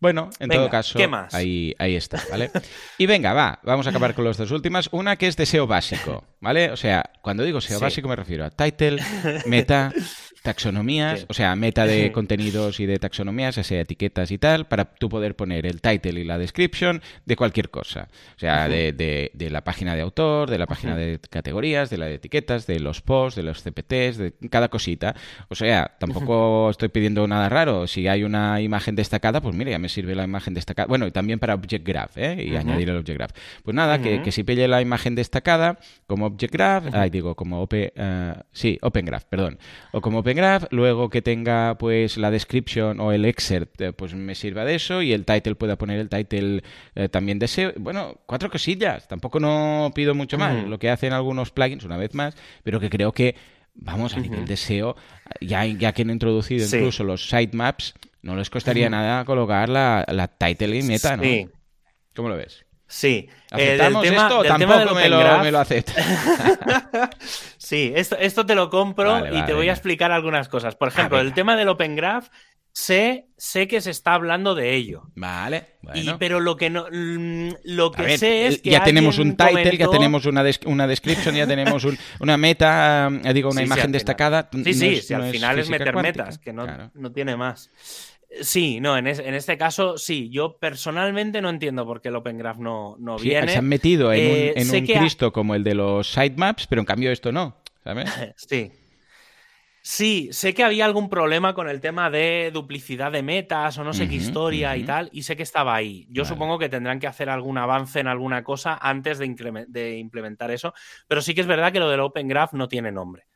Speaker 1: Bueno, en
Speaker 2: Venga,
Speaker 1: todo caso,
Speaker 2: ¿qué más?
Speaker 1: Ahí, ahí está, ¿vale? Y venga, va, vamos a acabar con las dos últimas. Una que es de SEO básico, ¿vale? O sea, cuando digo SEO
Speaker 2: Sí.
Speaker 1: básico me refiero a title, meta, taxonomías,
Speaker 2: Sí.
Speaker 1: o sea, meta de contenidos y de taxonomías, ya sea etiquetas y tal, para tú poder poner el title y la description de cualquier cosa. O sea, de, de- de la página de autor, de la página de categorías, de la de etiquetas, de los posts, de los CPTs, de cada cosita. O sea, tampoco estoy pidiendo nada raro. Si hay una imagen destacada, pues mira, ya me sirve la imagen destacada. Bueno, y también para Object Graph, ¿eh? Y añadir el Object Graph. Pues nada, que, si pille la imagen destacada como Object Graph, ay, digo, como Open, eh, sí, Open Graph, perdón, o como Open Graph, luego que tenga pues la description o el excerpt, eh, pues me sirva de eso y el title pueda poner el title eh, también de SEO. Bueno, cuatro cosillas, tampoco no pido mucho más, lo que hacen algunos plugins una vez más, pero que creo que vamos a nivel de SEO, ya, ya que han introducido incluso los sitemaps, no les costaría nada colocar la, la title y meta, ¿no? ¿Cómo lo ves?
Speaker 2: Sí.
Speaker 1: Eh, ¿Aceptamos esto o tampoco me lo, me lo
Speaker 2: sí, esto, esto, te lo compro y te voy a explicar algunas cosas. Por ejemplo, el tema del Open Graph, sé, sé que se está hablando de ello.
Speaker 1: Vale.
Speaker 2: Bueno. pero lo que no lo que sé es que
Speaker 1: ya tenemos un title, ya tenemos una, una description, ya tenemos una meta, eh, digo, una imagen destacada.
Speaker 2: Sí, sí, si al final es meter metas, que no, no tiene más. Sí, no, en, este caso sí. Yo personalmente no entiendo por qué el Open Graph no, no viene.
Speaker 1: Se han metido en un, eh, Cristo como el de los sitemaps, pero en cambio esto no, ¿sabes?
Speaker 2: sí. Sí, sé que había algún problema con el tema de duplicidad de metas o no sé qué historia y tal, y sé que estaba ahí. Yo supongo que tendrán que hacer algún avance en alguna cosa antes de, de implementar eso, pero sí que es verdad que lo del Open Graph no tiene nombre.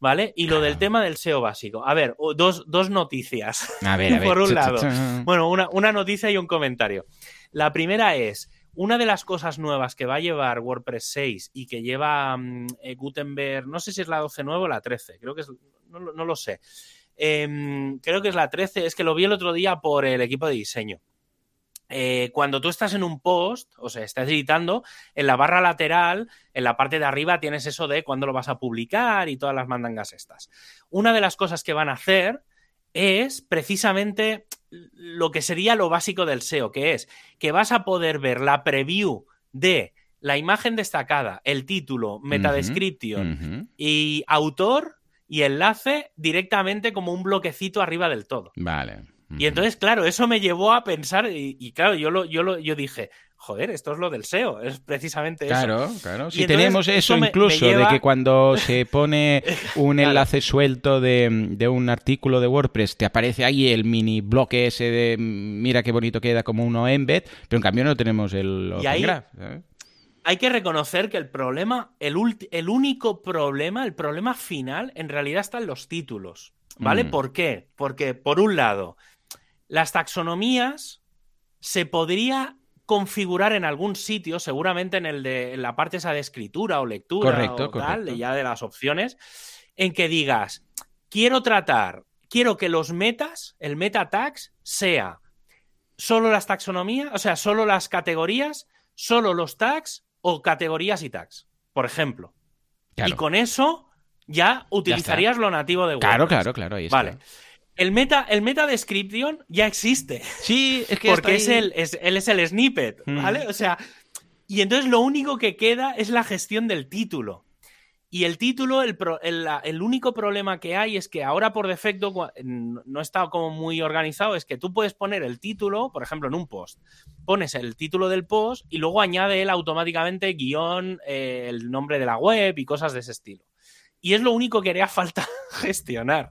Speaker 2: ¿Vale? Y lo del tema del SEO básico. A ver, dos, noticias.
Speaker 1: A ver, a ver.
Speaker 2: Por un lado. Bueno, una, noticia y un comentario. La primera es, una de las cosas nuevas que va a llevar WordPress 6 y que lleva mm, eh, Gutenberg, no sé si es la 12 nueva o la 13, creo que es, no, lo sé. Em, creo que es la 13, es que lo vi el otro día por el equipo de diseño. Eh, cuando tú estás en un post, o sea, estás editando, en la barra lateral, en la parte de arriba, tienes eso de cuándo lo vas a publicar y todas las mandangas estas. Una de las cosas que van a hacer es precisamente lo que sería lo básico del SEO, que es que vas a poder ver la preview de la imagen destacada, el título, metadescription y autor y enlace directamente como un bloquecito arriba del todo.
Speaker 1: Vale.
Speaker 2: Y entonces, claro, eso me llevó a pensar, y, claro, yo lo, yo lo, yo dije, joder, esto es lo del SEO, es precisamente
Speaker 1: eso. Claro, claro. Si tenemos eso, incluso, de que cuando se pone un enlace suelto de, un artículo de WordPress, te aparece ahí el mini bloque ese de mira qué bonito queda como uno embed, pero en cambio no tenemos el Open Graph.
Speaker 2: Hay que reconocer que el problema, el, el único problema, el problema final, en realidad está en los títulos. ¿Vale? Mm. ¿Por qué? Porque, por un lado, las taxonomías se podría configurar en algún sitio, seguramente en el de la parte esa de escritura o lectura
Speaker 1: correcto,
Speaker 2: o tal, ya de las opciones, en que digas, quiero tratar, quiero que los metas, el meta tags, sea solo las taxonomías, o sea, solo las categorías, solo los tags o categorías y tags, por ejemplo. Y con eso ya utilizarías lo nativo de WordPress.
Speaker 1: Claro, claro, claro, ahí está.
Speaker 2: Vale. El meta, el meta description ya existe.
Speaker 1: Sí, es que
Speaker 2: Porque es el, es, él es el snippet, mm. ¿vale? O sea, y entonces lo único que queda es la gestión del título. Y el título, el, el, único problema que hay es que ahora por defecto no está como muy organizado, es que tú puedes poner el título, por ejemplo, en un post. Pones el título del post y luego añade él automáticamente guion, eh, el nombre de la web y cosas de ese estilo. Y es lo único que haría falta gestionar.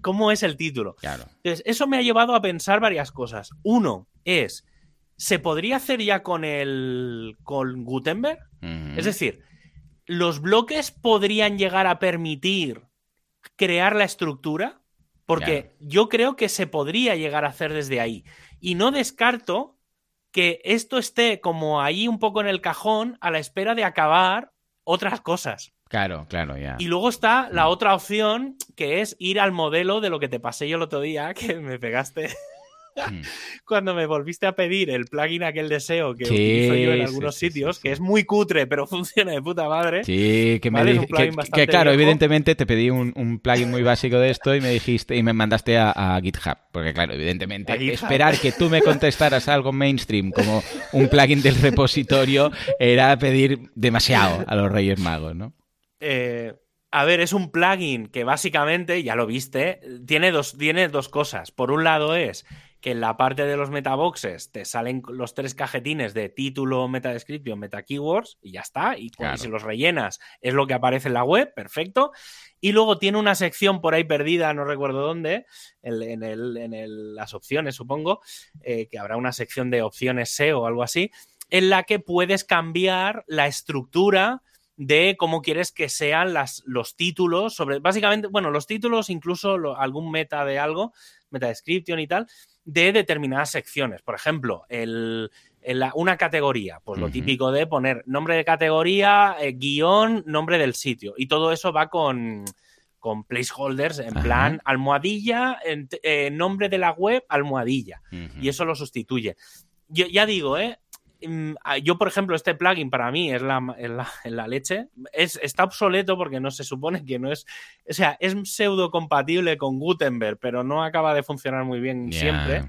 Speaker 2: ¿Cómo es el título?
Speaker 1: Claro.
Speaker 2: Entonces, eso me ha llevado a pensar varias cosas. Uno es, ¿se podría hacer ya con el. con Gutenberg? Es decir, ¿los bloques podrían llegar a permitir crear la estructura? Porque yo creo que se podría llegar a hacer desde ahí. Y no descarto que esto esté como ahí un poco en el cajón a la espera de acabar otras cosas.
Speaker 1: Claro, claro, ya.
Speaker 2: Y luego está la otra opción, que es ir al modelo de lo que te pasé yo el otro día, que me pegaste. Hmm. Cuando me volviste a pedir el plugin aquel deseo que utilizo yo en algunos sitios, que es muy cutre, pero funciona de puta madre.
Speaker 1: Sí, que me que, claro, evidentemente te pedí un, plugin muy básico de esto y me dijiste y me mandaste a, GitHub. Porque, claro, evidentemente, esperar que tú me contestaras algo mainstream como un plugin del repositorio era pedir demasiado a los Reyes Magos, ¿no?
Speaker 2: Eh, a ver, es un plugin que básicamente, ya lo viste, tiene dos, tiene dos cosas. Por un lado es que en la parte de los metaboxes te salen los tres cajetines de título, meta description, meta keywords y ya está. Y, si los rellenas es lo que aparece en la web, perfecto. Y luego tiene una sección por ahí perdida, no recuerdo dónde, en, las opciones, supongo, eh, que habrá una sección de opciones SEO o algo así, en la que puedes cambiar la estructura de cómo quieres que sean las, los títulos sobre, básicamente, bueno, los títulos, incluso algún meta de algo, meta description y tal, de determinadas secciones. Por ejemplo, el, una categoría, pues lo típico de poner nombre de categoría, eh, guion, nombre del sitio. Y todo eso va con, con placeholders en plan almohadilla, eh, nombre de la web, almohadilla. Y eso lo sustituye. Yo ya digo, ¿eh? Mm, yo, por ejemplo, este plugin para mí es la, la, leche. Es, está obsoleto porque no se supone que no es. O sea, es pseudo compatible con Gutenberg, pero no acaba de funcionar muy bien siempre.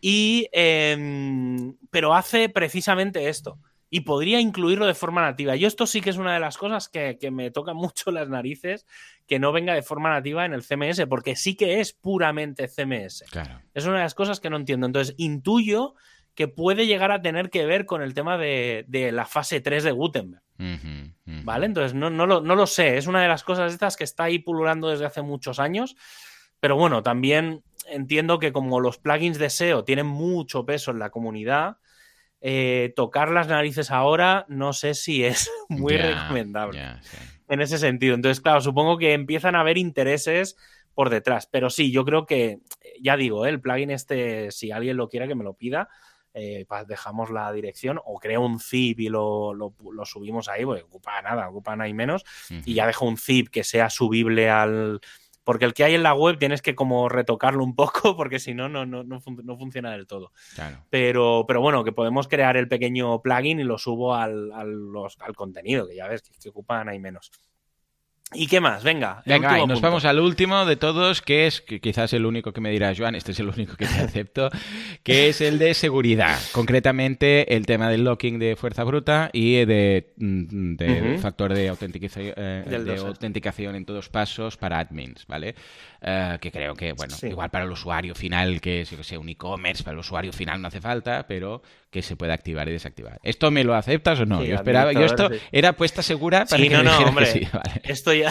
Speaker 2: Y. Em, pero hace precisamente esto. Y podría incluirlo de forma nativa. Yo, esto sí que es una de las cosas que, que me toca mucho las narices que no venga de forma nativa en el CMS, porque sí que es puramente CMS.
Speaker 1: Claro.
Speaker 2: Es una de las cosas que no entiendo. Entonces, intuyo que puede llegar a tener que ver con el tema de, la fase 3 de Gutenberg. ¿Vale? Entonces, no, no, lo, no, lo, sé. Es una de las cosas estas que está ahí pululando desde hace muchos años. Pero bueno, también entiendo que como los plugins de SEO tienen mucho peso en la comunidad, eh, tocar las narices ahora no sé si es muy recomendable en ese sentido. Entonces, claro, supongo que empiezan a haber intereses por detrás. Pero sí, yo creo que, ya digo, ¿eh? el plugin este, si alguien lo quiere, que me lo pida eh, dejamos la dirección o creo un zip y lo, subimos ahí, porque ocupa nada, ocupa nada y menos, y ya dejo un zip que sea subible al... Porque el que hay en la web tienes que como retocarlo un poco, porque si no, no, no, no, funciona del todo. Pero, pero bueno, que podemos crear el pequeño plugin y lo subo al, al, contenido, que ya ves que, que ocupa nada y menos. ¿Y qué más? Venga.
Speaker 1: Venga, nos vamos al último de todos, que es que quizás el único que me dirá Joan, este es el único que te acepto, que es el de seguridad. Concretamente, el tema del locking de fuerza bruta y de, mm, factor de, autenticación, eh, de autenticación en todos pasos para admins, ¿vale? Eh, que creo que, bueno, igual para el usuario final, que es, sea, un e-commerce, para el usuario final no hace falta, pero que se puede activar y desactivar. ¿Esto me lo aceptas o no? yo esperaba, yo esto era puesta segura para que
Speaker 2: no,
Speaker 1: me
Speaker 2: no, hombre, sí. Esto ya,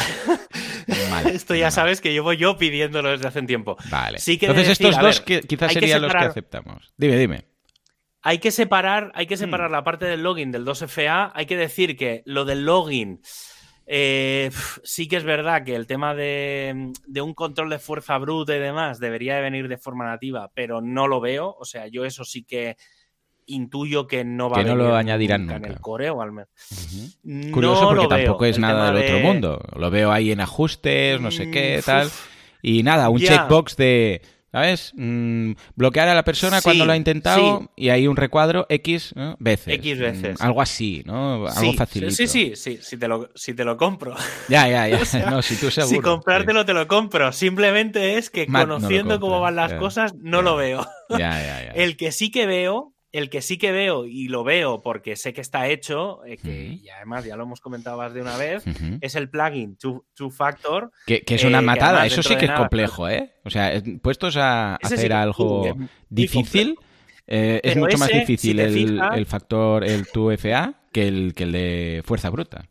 Speaker 2: esto ya sabes que llevo yo pidiéndolo desde hace un tiempo.
Speaker 1: Vale. Entonces estos dos quizás serían los que aceptamos. Dime, dime.
Speaker 2: Hay que separar, hay que separar mm. la parte del login del 2FA. Hay que decir que lo del login eh, sí que es verdad que el tema de, un control de fuerza bruta y demás debería de venir de forma nativa, pero no lo veo. O sea, yo eso sí que intuyo que no va
Speaker 1: que no lo añadirán nunca,
Speaker 2: en el core o al menos.
Speaker 1: Curioso porque tampoco es nada del otro mundo. Lo veo ahí en ajustes, no sé qué, mm, tal. Y nada, un checkbox de ¿Sabes? Mm, bloquear a la persona cuando lo ha intentado y hay un recuadro X veces.
Speaker 2: X veces.
Speaker 1: Mm, algo así, ¿no? Algo facilito.
Speaker 2: Sí, sí, sí, si te lo, si te lo compro.
Speaker 1: Ya, ya, ya. no, si tú seguro.
Speaker 2: Si comprártelo te lo compro. Simplemente es que conociendo cómo van las cosas, no lo veo.
Speaker 1: Ya, ya, ya.
Speaker 2: El que sí que veo el que sí que veo, y lo veo porque sé que está hecho, eh, que y además ya lo hemos comentado más de una vez, es el plugin Two, Factor.
Speaker 1: Que, es una eh, matada, eso sí que es complejo, ¿eh? O sea, puestos a hacer algo difícil, eh, es mucho más difícil el, factor, el 2FA, que el, que el de fuerza bruta.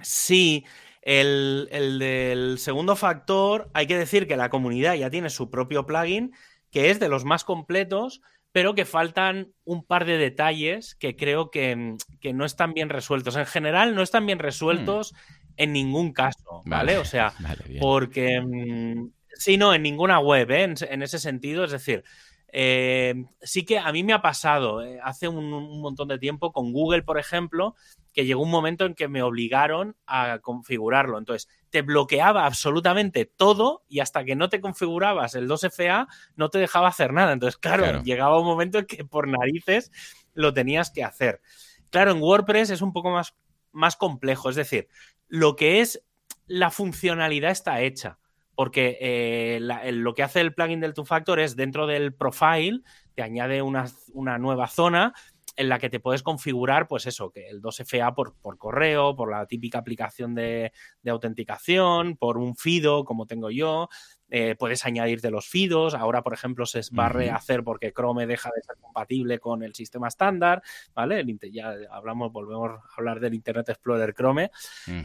Speaker 2: Sí, el, el del segundo factor, hay que decir que la comunidad ya tiene su propio plugin, que es de los más completos, pero que faltan un par de detalles que creo que, mm, no están bien resueltos. En general, no están bien resueltos hmm. en ningún caso, ¿vale? o sea, porque... Mm, sí, no, en ninguna web, ¿eh? en, ese sentido, es decir, eh, sí que a mí me ha pasado eh, hace un, montón de tiempo con Google, por ejemplo, que llegó un momento en que me obligaron a configurarlo. Entonces, te bloqueaba absolutamente todo y hasta que no te configurabas el 2FA no te dejaba hacer nada. Entonces, claro, llegaba un momento en que por narices lo tenías que hacer. Claro, en WordPress es un poco más, más complejo, es decir, lo que es la funcionalidad está hecha porque eh, lo que hace el plugin del Two Factor es dentro del profile, te añade una, una nueva zona en la que te puedes configurar, pues eso, que el 2FA por, por correo, por la típica aplicación de, de, autenticación, por un FIDO, como tengo yo. Eh, puedes añadirte los FIDOs. Ahora, por ejemplo, se va a rehacer porque Chrome deja de ser compatible con el sistema estándar, ¿vale? ya hablamos, volvemos a hablar del Internet Explorer Chrome.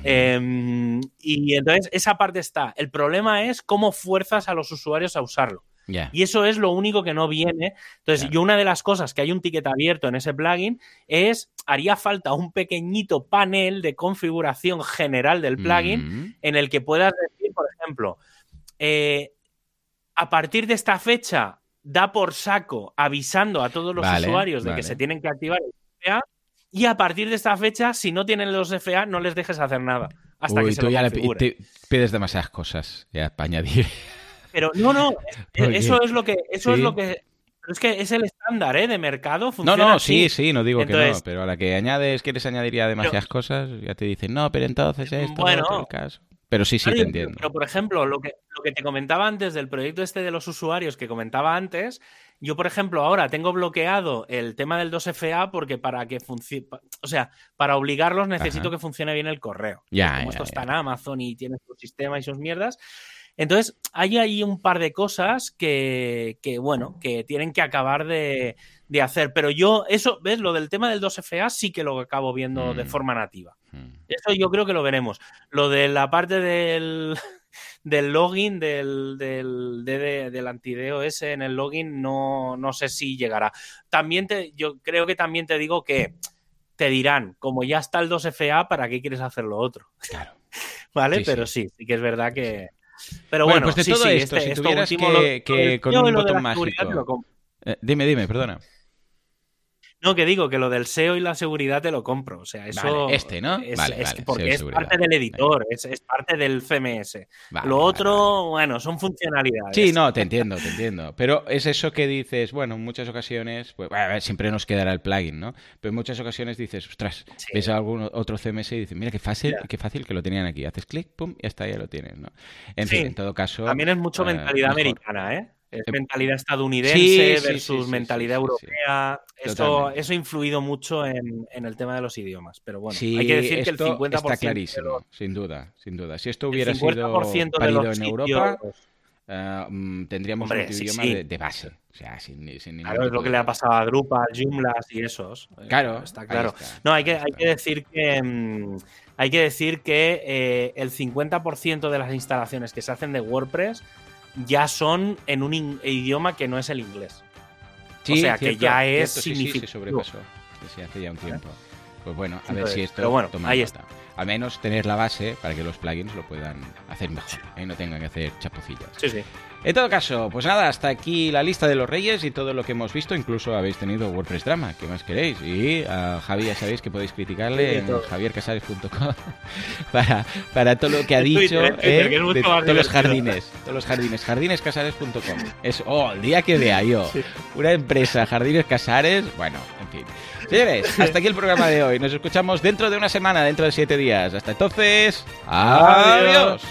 Speaker 2: Em, y entonces, esa parte está. El problema es cómo fuerzas a los usuarios a usarlo. Y eso es lo único que no viene. Entonces, yo una de las cosas que hay un ticket abierto en ese plugin es, haría falta un pequeñito panel de configuración general del plugin mm. en el que puedas decir, por ejemplo, eh, a partir de esta fecha da por saco avisando a todos los usuarios de que se tienen que activar el FA y a partir de esta fecha, si no tienen los FA, no les dejes hacer nada. Hasta que se tú ya le
Speaker 1: pides demasiadas cosas ya para añadir.
Speaker 2: Pero no, no, eso es lo que, eso es lo que pero es que es el estándar, ¿eh? De mercado.
Speaker 1: no, no, sí, sí, no digo que no. Pero a la que añades, quieres añadir ya demasiadas cosas, ya te dicen, no, pero entonces esto, bueno, el caso. Pero sí, sí, te entiendo.
Speaker 2: Pero, por ejemplo, lo que, lo que te comentaba antes del proyecto este de los usuarios que comentaba antes, yo, por ejemplo, ahora tengo bloqueado el tema del 2FA porque para que funcione, o sea, para obligarlos necesito que funcione bien el correo. Ya, Como esto está en Amazon y tiene su sistema y sus mierdas. Entonces, hay ahí un par de cosas que, bueno, que tienen que acabar de, hacer. Pero yo, eso, ¿ves? Lo del tema del 2FA sí que lo acabo viendo de mm. forma nativa. Eso yo creo que lo veremos. Lo de la parte del, del login del, del, del anti-DOS en el login, no, no sé si llegará. También te, yo creo que también te digo que te dirán, como ya está el 2FA, ¿para qué quieres hacer lo otro? Claro. ¿Vale? Pero sí. sí, que es verdad que, pero bueno,
Speaker 1: pues de todo esto, este, si tuvieras que, con un botón mágico... Eh, dime, dime, perdona.
Speaker 2: No, que digo que lo del SEO y la seguridad te lo compro. O sea, eso.
Speaker 1: este, ¿no?
Speaker 2: Es, vale, porque es parte del editor, es, parte del CMS. lo otro, bueno, son funcionalidades.
Speaker 1: Sí, no, te entiendo, te entiendo. Pero es eso que dices, bueno, en muchas ocasiones, pues siempre nos quedará el plugin, ¿no? Pero en muchas ocasiones dices, ostras, ves algún otro CMS y dices, mira qué fácil, qué fácil que lo tenían aquí. Haces clic, pum, y hasta ya lo tienes, ¿no? En fin, en todo caso.
Speaker 2: También es mucho eh, mentalidad americana, ¿eh? Es em, mentalidad estadounidense versus mentalidad europea. Eso, eso ha influido mucho en, el tema de los idiomas. Pero bueno, hay que decir que el 50%.
Speaker 1: Está clarísimo, sin duda, sin duda. Si esto hubiera sido parido en Europa. Eh, mm, tendríamos un idioma de, base. O sea, sin, sin
Speaker 2: claro, es lo que le ha pasado a Drupal, Joomla y esos.
Speaker 1: Eh, claro.
Speaker 2: Está claro. no, hay que, hay que decir que. Mm, hay que decir que eh, el 50% de las instalaciones que se hacen de WordPress ya son en un idioma que no es el inglés. o sea, que ya es significativo.
Speaker 1: Sí, sobrepasó hace ya un tiempo. Pues bueno, a ver si esto pero bueno, ahí está. Al menos tener la base para que los plugins lo puedan hacer mejor y no tengan que hacer chapucillas.
Speaker 2: Sí, sí.
Speaker 1: En todo caso, pues nada, hasta aquí la lista de los reyes y todo lo que hemos visto. Incluso habéis tenido WordPress Drama, ¿qué más queréis? Y a Javi ya sabéis que podéis criticarle en javiercasares.com para, para todo lo que ha dicho ¿eh? de todos los jardines. Todos los jardines. Jardinescasares.com. Es, oh, el día que vea yo una empresa, Jardines Casares, bueno, en fin. Señores, hasta aquí el programa de hoy. Nos escuchamos dentro de una semana, dentro de siete días. Hasta entonces, adiós.